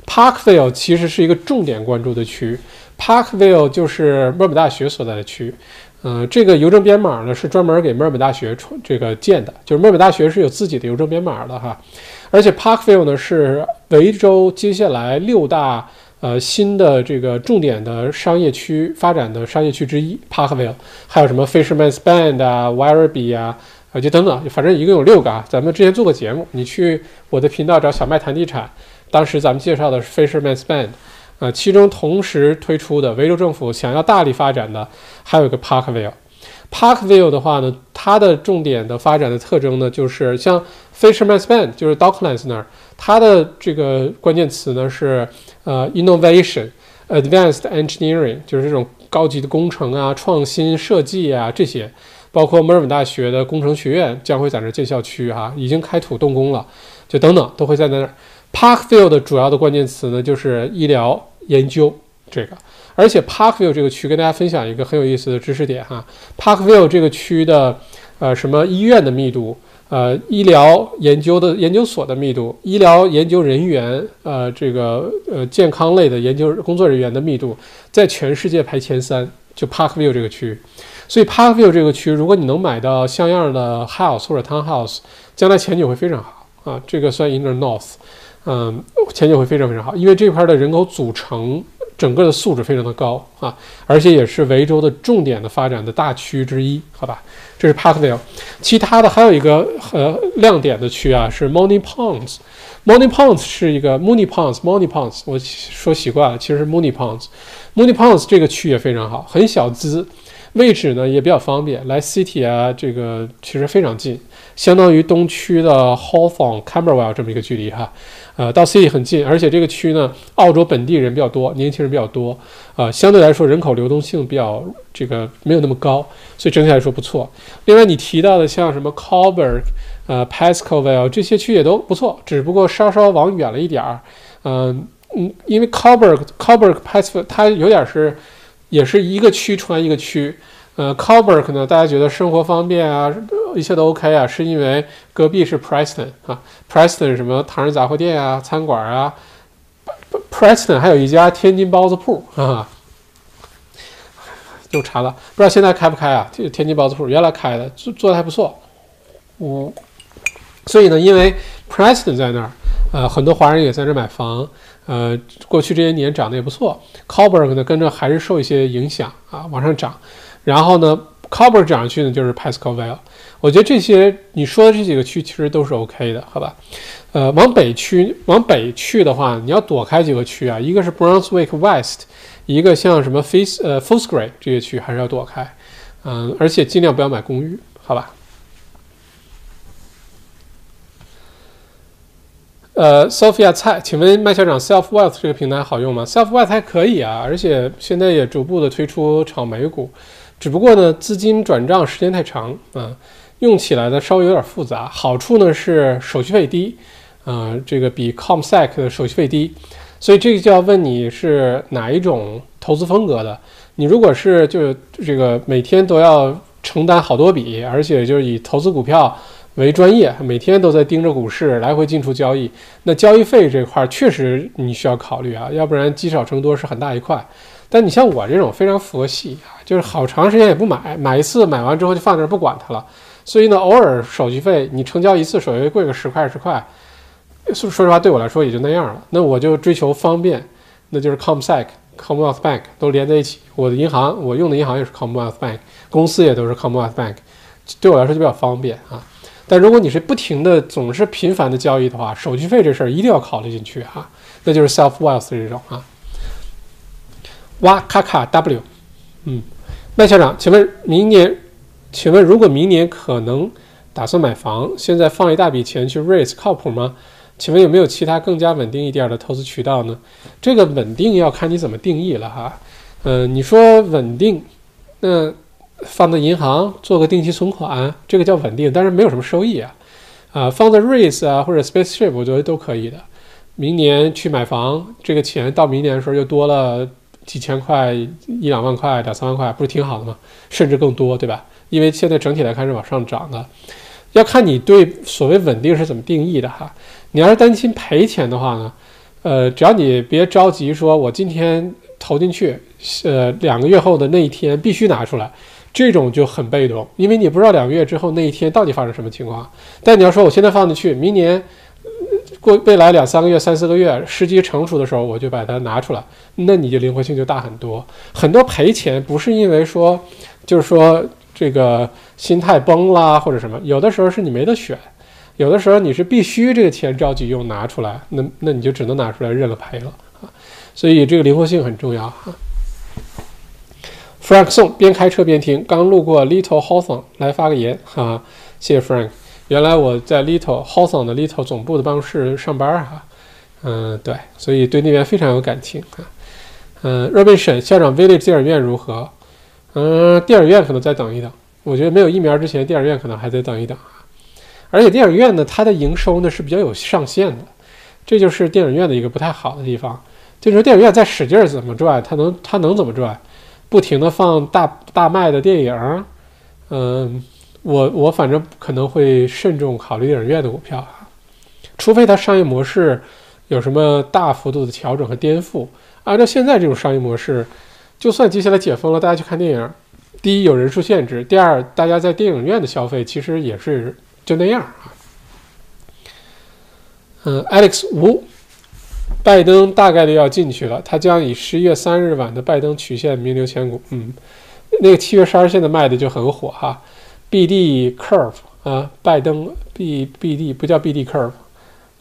Parkville 其实是一个重点关注的区，Parkville 就是墨尔本大学所在的区。呃，这个邮政编码呢是专门给墨尔本大学出这个建的，就是墨尔本大学是有自己的邮政编码的哈。而且 Parkville 呢是维州接下来六大。呃，新的这个重点的商业区发展的商业区之一，Parkville，还有什么 Fisherman's Bend 啊，Werribee 啊，啊，就等等，反正一共有六个啊。咱们之前做过节目，你去我的频道找小麦谈地产，当时咱们介绍的是 Fisherman's Bend，啊，其中同时推出的维州政府想要大力发展的还有一个 Parkville。Parkville 的话呢，它的重点的发展的特征呢，就是像 Fisherman's Bend，就是 Docklands 那儿。它的这个关键词呢是呃 innovation、advanced engineering，就是这种高级的工程啊、创新设计啊这些，包括墨尔本大学的工程学院将会在那儿建校区哈，已经开土动工了，就等等都会在那儿。Parkville 的主要的关键词呢就是医疗研究这个，而且 Parkville 这个区跟大家分享一个很有意思的知识点哈，Parkville 这个区的呃什么医院的密度。呃，医疗研究的研究所的密度，医疗研究人员，呃，这个呃健康类的研究工作人员的密度，在全世界排前三，就 Parkville 这个区。所以 Parkville 这个区，如果你能买到像样的 house 或者 townhouse，将来前景会非常好啊。这个算 Inner North，嗯，前景会非常非常好，因为这块的人口组成。整个的素质非常的高啊，而且也是维州的重点的发展的大区之一，好吧？这是 Parkville，其他的还有一个呃亮点的区啊，是 Money Ponds。Money Ponds 是一个 Mooney Ponds，Money Ponds，我说习惯了，其实是 Mooney Ponds。Money Ponds 这个区也非常好，很小资，位置呢也比较方便，来 City 啊这个其实非常近，相当于东区的 Hawthorne、Camberwell 这么一个距离哈。呃，到 City 很近，而且这个区呢，澳洲本地人比较多，年轻人比较多，啊，相对来说人口流动性比较这个没有那么高，所以整体来说不错。另外，你提到的像什么 Coburg、呃 Pascoe Vale 这些区也都不错，只不过稍稍往远了一点儿。嗯嗯，因为 Coburg、Coburg、Pascoe 它有点是，也是一个区传一个区。呃，Coburg 呢，大家觉得生活方便啊，一切都 OK 啊，是因为隔壁是 Preston 啊，Preston 什么唐人杂货店啊、餐馆啊，Preston 还有一家天津包子铺啊，又查了，不知道现在开不开啊？这天津包子铺原来开的，做做的还不错，嗯，所以呢，因为 Preston 在那儿，呃，很多华人也在这买房，呃，过去这些年涨得也不错，Coburg 呢跟着还是受一些影响啊，往上涨。然后呢 c o b r 涨上去呢，就是 Pascal Vale。我觉得这些你说的这几个区其实都是 OK 的，好吧？呃，往北区往北去的话，你要躲开几个区啊，一个是 Brunswick West，一个像什么 Face 呃 f u l s c r a y 这些区还是要躲开，嗯，而且尽量不要买公寓，好吧？呃，Sophia 蔡，请问麦校长，Self Wealth 这个平台好用吗？Self Wealth 还可以啊，而且现在也逐步的推出炒美股，只不过呢，资金转账时间太长啊，用起来呢稍微有点复杂。好处呢是手续费低，啊，这个比 ComSec 的手续费低，所以这个就要问你是哪一种投资风格的。你如果是就这个每天都要承担好多笔，而且就是以投资股票。为专业，每天都在盯着股市来回进出交易，那交易费这块确实你需要考虑啊，要不然积少成多是很大一块。但你像我这种非常佛系啊，就是好长时间也不买，买一次买完之后就放那儿不管它了。所以呢，偶尔手续费你成交一次手续费贵个十块二十块，说说实话对我来说也就那样了。那我就追求方便，那就是 ComSec、Comwealth Bank 都连在一起。我的银行我用的银行也是 Comwealth Bank，公司也都是 Comwealth Bank，对我来说就比较方便啊。但如果你是不停的、总是频繁的交易的话，手续费这事儿一定要考虑进去哈。那就是 self wealth 这种啊。哇咔咔 W，嗯，麦校长，请问明年，请问如果明年可能打算买房，现在放一大笔钱去 raise 靠谱吗？请问有没有其他更加稳定一点的投资渠道呢？这个稳定要看你怎么定义了哈。嗯，你说稳定，那。放在银行做个定期存款，这个叫稳定，但是没有什么收益啊。啊，放在 Raise 啊或者 Spaceship，我觉得都可以的。明年去买房，这个钱到明年的时候又多了几千块、一两万块、两三万块，不是挺好的吗？甚至更多，对吧？因为现在整体来看是往上涨的。要看你对所谓稳定是怎么定义的哈。你要是担心赔钱的话呢，呃，只要你别着急，说我今天投进去，呃，两个月后的那一天必须拿出来。这种就很被动，因为你不知道两个月之后那一天到底发生什么情况。但你要说我现在放进去，明年过未来两三个月、三四个月时机成熟的时候，我就把它拿出来，那你的灵活性就大很多。很多赔钱不是因为说，就是说这个心态崩啦或者什么，有的时候是你没得选，有的时候你是必须这个钱着急用拿出来，那那你就只能拿出来认了赔了啊。所以这个灵活性很重要啊。Frank 送边开车边听，刚路过 Little Hawthorne 来发个言哈，谢谢 Frank。原来我在 Little h a w t o n 的 Little 总部的办公室上班哈，嗯对，所以对那边非常有感情啊。嗯，Robinson 校长 Village 电影院如何？嗯，电影院可能再等一等，我觉得没有疫苗之前，电影院可能还得等一等啊。而且电影院呢，它的营收呢是比较有上限的，这就是电影院的一个不太好的地方，就是电影院在使劲儿怎么赚，它能它能怎么赚？不停的放大大卖的电影，嗯，我我反正可能会慎重考虑电影院的股票啊，除非它商业模式有什么大幅度的调整和颠覆。按照现在这种商业模式，就算接下来解封了，大家去看电影，第一有人数限制，第二大家在电影院的消费其实也是就那样啊。嗯，Alex 五。拜登大概率要进去了，他将以十一月三日晚的拜登曲线名留千古。嗯，那个七月十二线的卖的就很火哈，BD curve 啊，拜登 B BD 不叫 BD curve，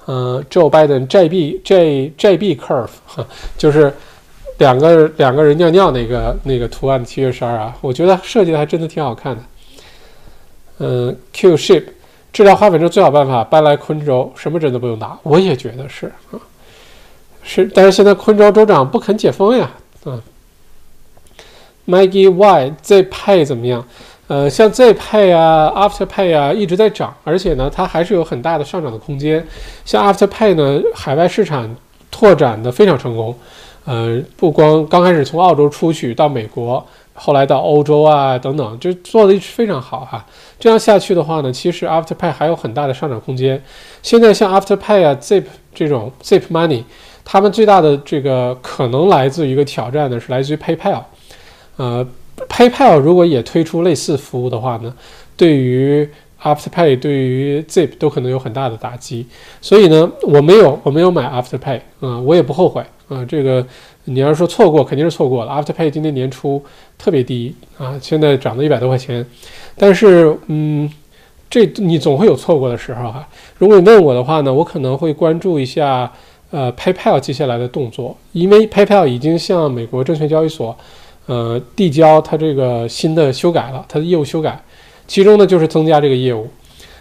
嗯，Joe Biden JB J JB curve 哈，就是两个两个人尿尿那个那个图案的七月十二啊，我觉得设计的还真的挺好看的。嗯，Q ship 治疗花粉症最好办法搬来昆州，什么针都不用打，我也觉得是啊。是，但是现在昆州州长不肯解封呀，啊，Maggie Y Z Pay 怎么样？呃，像 zipay 啊，After Pay 啊，一直在涨，而且呢，它还是有很大的上涨的空间。像 After Pay 呢，海外市场拓展的非常成功，呃，不光刚开始从澳洲出去到美国，后来到欧洲啊等等，就做的非常好哈。这样下去的话呢，其实 After Pay 还有很大的上涨空间。现在像 After Pay 啊，Zip 这种 Zip Money。他们最大的这个可能来自于一个挑战呢，是来自于 PayPal。呃，PayPal 如果也推出类似服务的话呢，对于 Afterpay、对于 Zip 都可能有很大的打击。所以呢，我没有我没有买 Afterpay，啊，我也不后悔啊。这个你要是说错过，肯定是错过了。Afterpay 今年年初特别低啊，现在涨到一百多块钱，但是嗯，这你总会有错过的时候哈。如果你问我的话呢，我可能会关注一下呃 PayPal 接下来的动作，因为 PayPal 已经向美国证券交易所呃递交它这个新的修改了，它的业务修改，其中呢就是增加这个业务。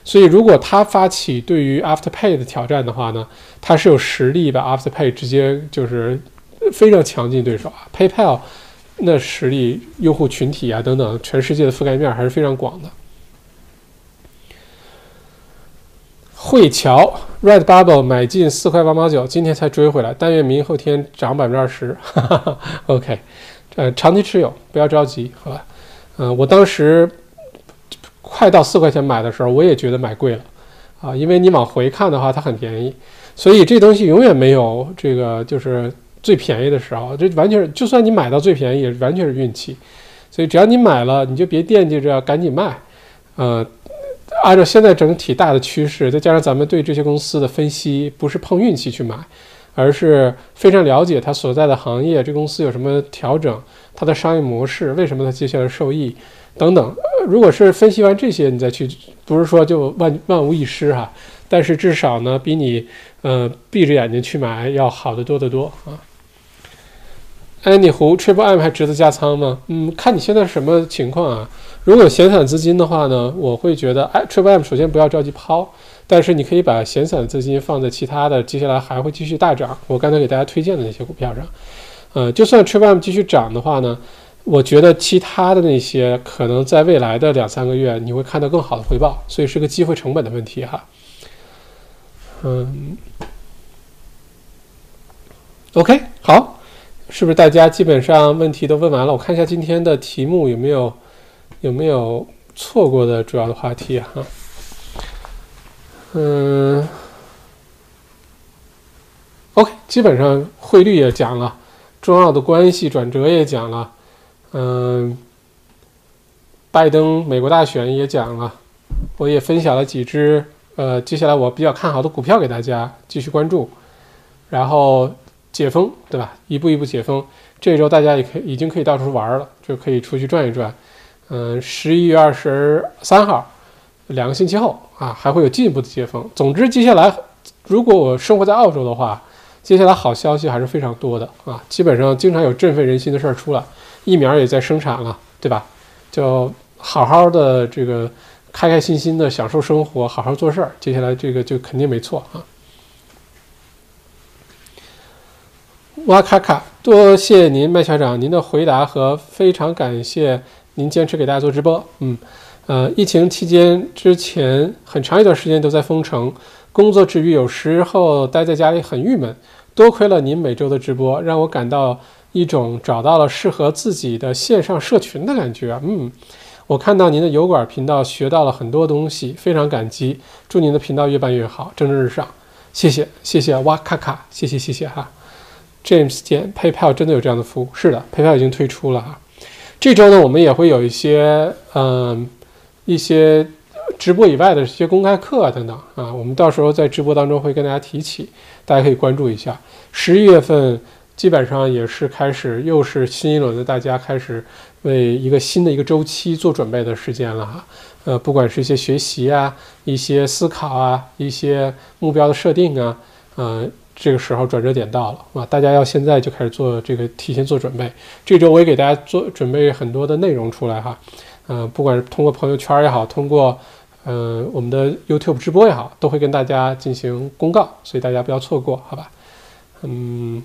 所以，如果他发起对于 Afterpay 的挑战的话呢，他是有实力把 Afterpay 直接就是非常强劲对手啊。PayPal 那实力、用户群体啊等等，全世界的覆盖面还是非常广的。汇桥 Red Bubble 买进四块八毛九，今天才追回来，但愿明后天涨百分之二十。OK，呃，长期持有，不要着急，好吧？嗯，我当时。快到四块钱买的时候，我也觉得买贵了，啊，因为你往回看的话，它很便宜，所以这东西永远没有这个就是最便宜的时候，这完全是就算你买到最便宜，也完全是运气。所以只要你买了，你就别惦记着赶紧卖，呃，按照现在整体大的趋势，再加上咱们对这些公司的分析，不是碰运气去买，而是非常了解他所在的行业，这公司有什么调整，它的商业模式，为什么它接下来受益。等等，如果是分析完这些，你再去，不是说就万万无一失哈，但是至少呢，比你呃闭着眼睛去买要好得多得多啊。哎，你胡 Triple M 还值得加仓吗？嗯，看你现在是什么情况啊。如果闲散资金的话呢，我会觉得，哎，Triple M 首先不要着急抛，但是你可以把闲散的资金放在其他的接下来还会继续大涨，我刚才给大家推荐的那些股票上。呃，就算 TripM 继续涨的话呢。我觉得其他的那些可能在未来的两三个月你会看到更好的回报，所以是个机会成本的问题哈。嗯，OK，好，是不是大家基本上问题都问完了？我看一下今天的题目有没有有没有错过的主要的话题哈。嗯，OK，基本上汇率也讲了，重要的关系转折也讲了。嗯，拜登美国大选也讲了，我也分享了几只呃，接下来我比较看好的股票给大家继续关注。然后解封，对吧？一步一步解封，这周大家也可以已经可以到处玩了，就可以出去转一转。嗯，十一月二十三号，两个星期后啊，还会有进一步的解封。总之，接下来如果我生活在澳洲的话，接下来好消息还是非常多的啊，基本上经常有振奋人心的事儿出来。疫苗也在生产了，对吧？就好好的这个开开心心的享受生活，好好做事儿。接下来这个就肯定没错啊。哇卡卡，多谢您麦校长您的回答和非常感谢您坚持给大家做直播。嗯，呃，疫情期间之前很长一段时间都在封城，工作之余有时候待在家里很郁闷，多亏了您每周的直播，让我感到。一种找到了适合自己的线上社群的感觉。嗯，我看到您的油管频道学到了很多东西，非常感激。祝您的频道越办越好，蒸蒸日上。谢谢，谢谢哇咔咔，谢谢谢谢哈。James 见 PayPal 真的有这样的服务？是的，PayPal 已经推出了哈。这周呢，我们也会有一些嗯一些直播以外的一些公开课啊等等啊，我们到时候在直播当中会跟大家提起，大家可以关注一下。十一月份。基本上也是开始，又是新一轮的，大家开始为一个新的一个周期做准备的时间了哈。呃，不管是一些学习啊，一些思考啊，一些目标的设定啊，呃，这个时候转折点到了啊，大家要现在就开始做这个，提前做准备。这周我也给大家做准备很多的内容出来哈，呃，不管是通过朋友圈也好，通过呃我们的 YouTube 直播也好，都会跟大家进行公告，所以大家不要错过，好吧？嗯。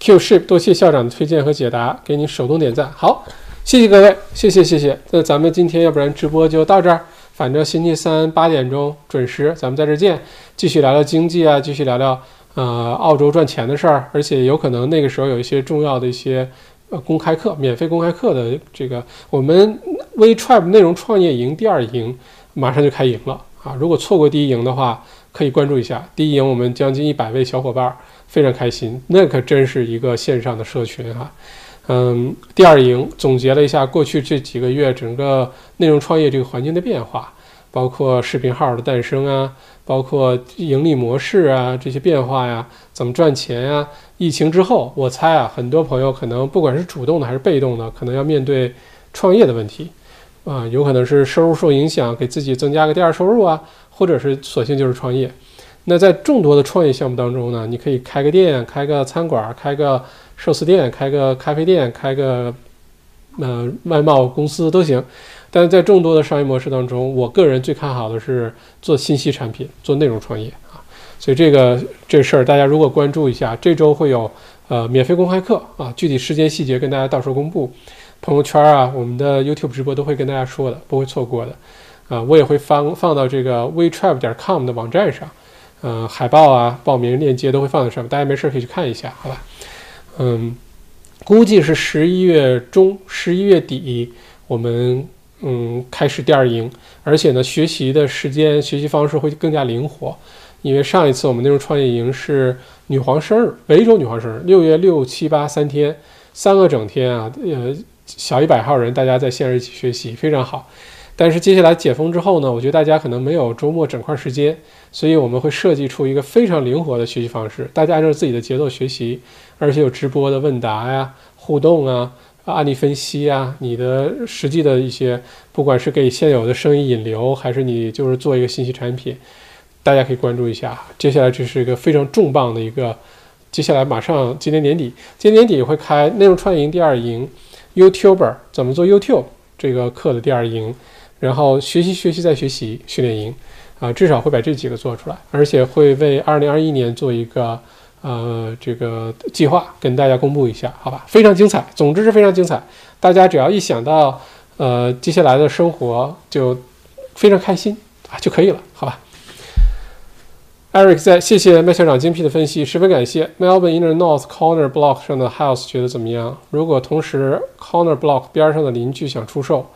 Q ship，多谢校长的推荐和解答，给你手动点赞。好，谢谢各位，谢谢谢谢。那咱们今天要不然直播就到这儿，反正星期三八点钟准时，咱们在这见，继续聊聊经济啊，继续聊聊呃澳洲赚钱的事儿，而且有可能那个时候有一些重要的一些呃公开课，免费公开课的这个我们微 Tribe 内容创业营第二营马上就开营了啊！如果错过第一营的话，可以关注一下第一营，我们将近一百位小伙伴。非常开心，那可真是一个线上的社群哈。嗯，第二营总结了一下过去这几个月整个内容创业这个环境的变化，包括视频号的诞生啊，包括盈利模式啊这些变化呀，怎么赚钱呀？疫情之后，我猜啊，很多朋友可能不管是主动的还是被动的，可能要面对创业的问题啊，有可能是收入受影响，给自己增加个第二收入啊，或者是索性就是创业。那在众多的创业项目当中呢，你可以开个店，开个餐馆，开个寿司店，开个咖啡店，开个呃外贸公司都行。但是在众多的商业模式当中，我个人最看好的是做信息产品、做内容创业。所以这个这事儿大家如果关注一下，这周会有呃免费公开课啊，具体时间细节跟大家到时候公布。朋友圈啊，我们的 YouTube 直播都会跟大家说的，不会错过的。啊，我也会放放到这个 WeTrap 点 com 的网站上。呃，海报啊，报名链接都会放在上面，大家没事可以去看一下，好吧？嗯，估计是十一月中、十一月底，我们嗯开始第二营，而且呢，学习的时间、学习方式会更加灵活，因为上一次我们那种创业营是女皇生日，维州女皇生日，六月六七八三天，三个整天啊，呃，小一百号人，大家在线上一起学习，非常好。但是接下来解封之后呢，我觉得大家可能没有周末整块时间，所以我们会设计出一个非常灵活的学习方式，大家按照自己的节奏学习，而且有直播的问答呀、互动啊、案例分析啊，你的实际的一些，不管是给现有的生意引流，还是你就是做一个信息产品，大家可以关注一下。接下来这是一个非常重磅的一个，接下来马上今年年底，今年年底会开内容创业营第二营，YouTuber 怎么做 YouTube 这个课的第二营。然后学习学习再学习训练营，啊，至少会把这几个做出来，而且会为二零二一年做一个呃这个计划跟大家公布一下，好吧？非常精彩，总之是非常精彩。大家只要一想到呃接下来的生活就非常开心啊就可以了，好吧？Eric 在，谢谢麦校长精辟的分析，十分感谢。Melbourne Inner North Corner Block 上的 House 觉得怎么样？如果同时 Corner Block 边上的邻居想出售？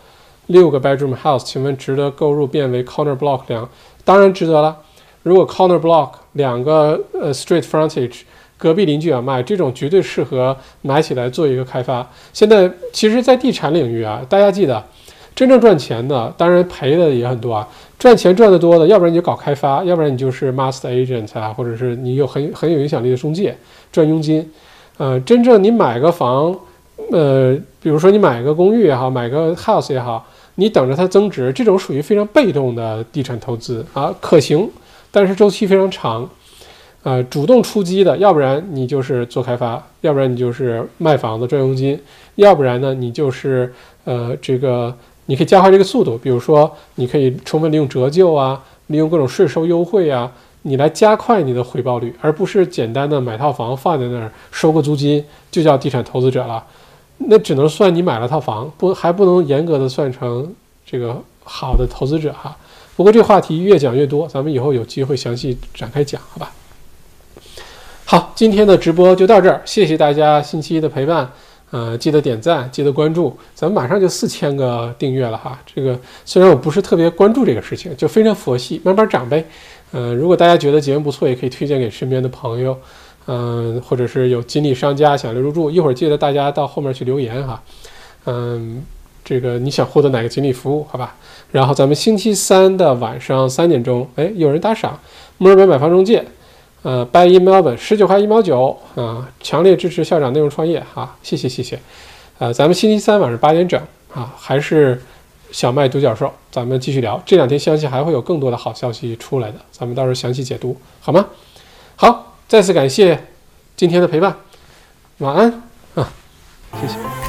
六个 bedroom house，请问值得购入变为 corner block 两？当然值得了。如果 corner block 两个呃 street frontage，隔壁邻居要卖，这种绝对适合买起来做一个开发。现在其实，在地产领域啊，大家记得，真正赚钱的，当然赔的也很多啊。赚钱赚得多的，要不然你就搞开发，要不然你就是 master agent 啊，或者是你有很很有影响力的中介赚佣金。呃，真正你买个房，呃，比如说你买个公寓也好，买个 house 也好。你等着它增值，这种属于非常被动的地产投资啊，可行，但是周期非常长。呃，主动出击的，要不然你就是做开发，要不然你就是卖房子赚佣金，要不然呢，你就是呃这个你可以加快这个速度，比如说你可以充分利用折旧啊，利用各种税收优惠啊，你来加快你的回报率，而不是简单的买套房放在那儿收个租金就叫地产投资者了。那只能算你买了套房，不还不能严格的算成这个好的投资者哈。不过这话题越讲越多，咱们以后有机会详细展开讲，好吧？好，今天的直播就到这儿，谢谢大家星期一的陪伴，呃，记得点赞，记得关注，咱们马上就四千个订阅了哈。这个虽然我不是特别关注这个事情，就非常佛系，慢慢涨呗。呃，如果大家觉得节目不错，也可以推荐给身边的朋友。嗯，或者是有锦鲤商家想留入住，一会儿记得大家到后面去留言哈。嗯，这个你想获得哪个锦鲤服务，好吧？然后咱们星期三的晚上三点钟，哎，有人打赏，墨尔本买房中介，呃，Buy in Melbourne 十九块一毛九啊，强烈支持校长内容创业哈，谢谢谢谢。呃，咱们星期三晚上八点整啊，还是小麦独角兽，咱们继续聊。这两天相信还会有更多的好消息出来的，咱们到时候详细解读好吗？好。再次感谢今天的陪伴，晚安啊，谢谢。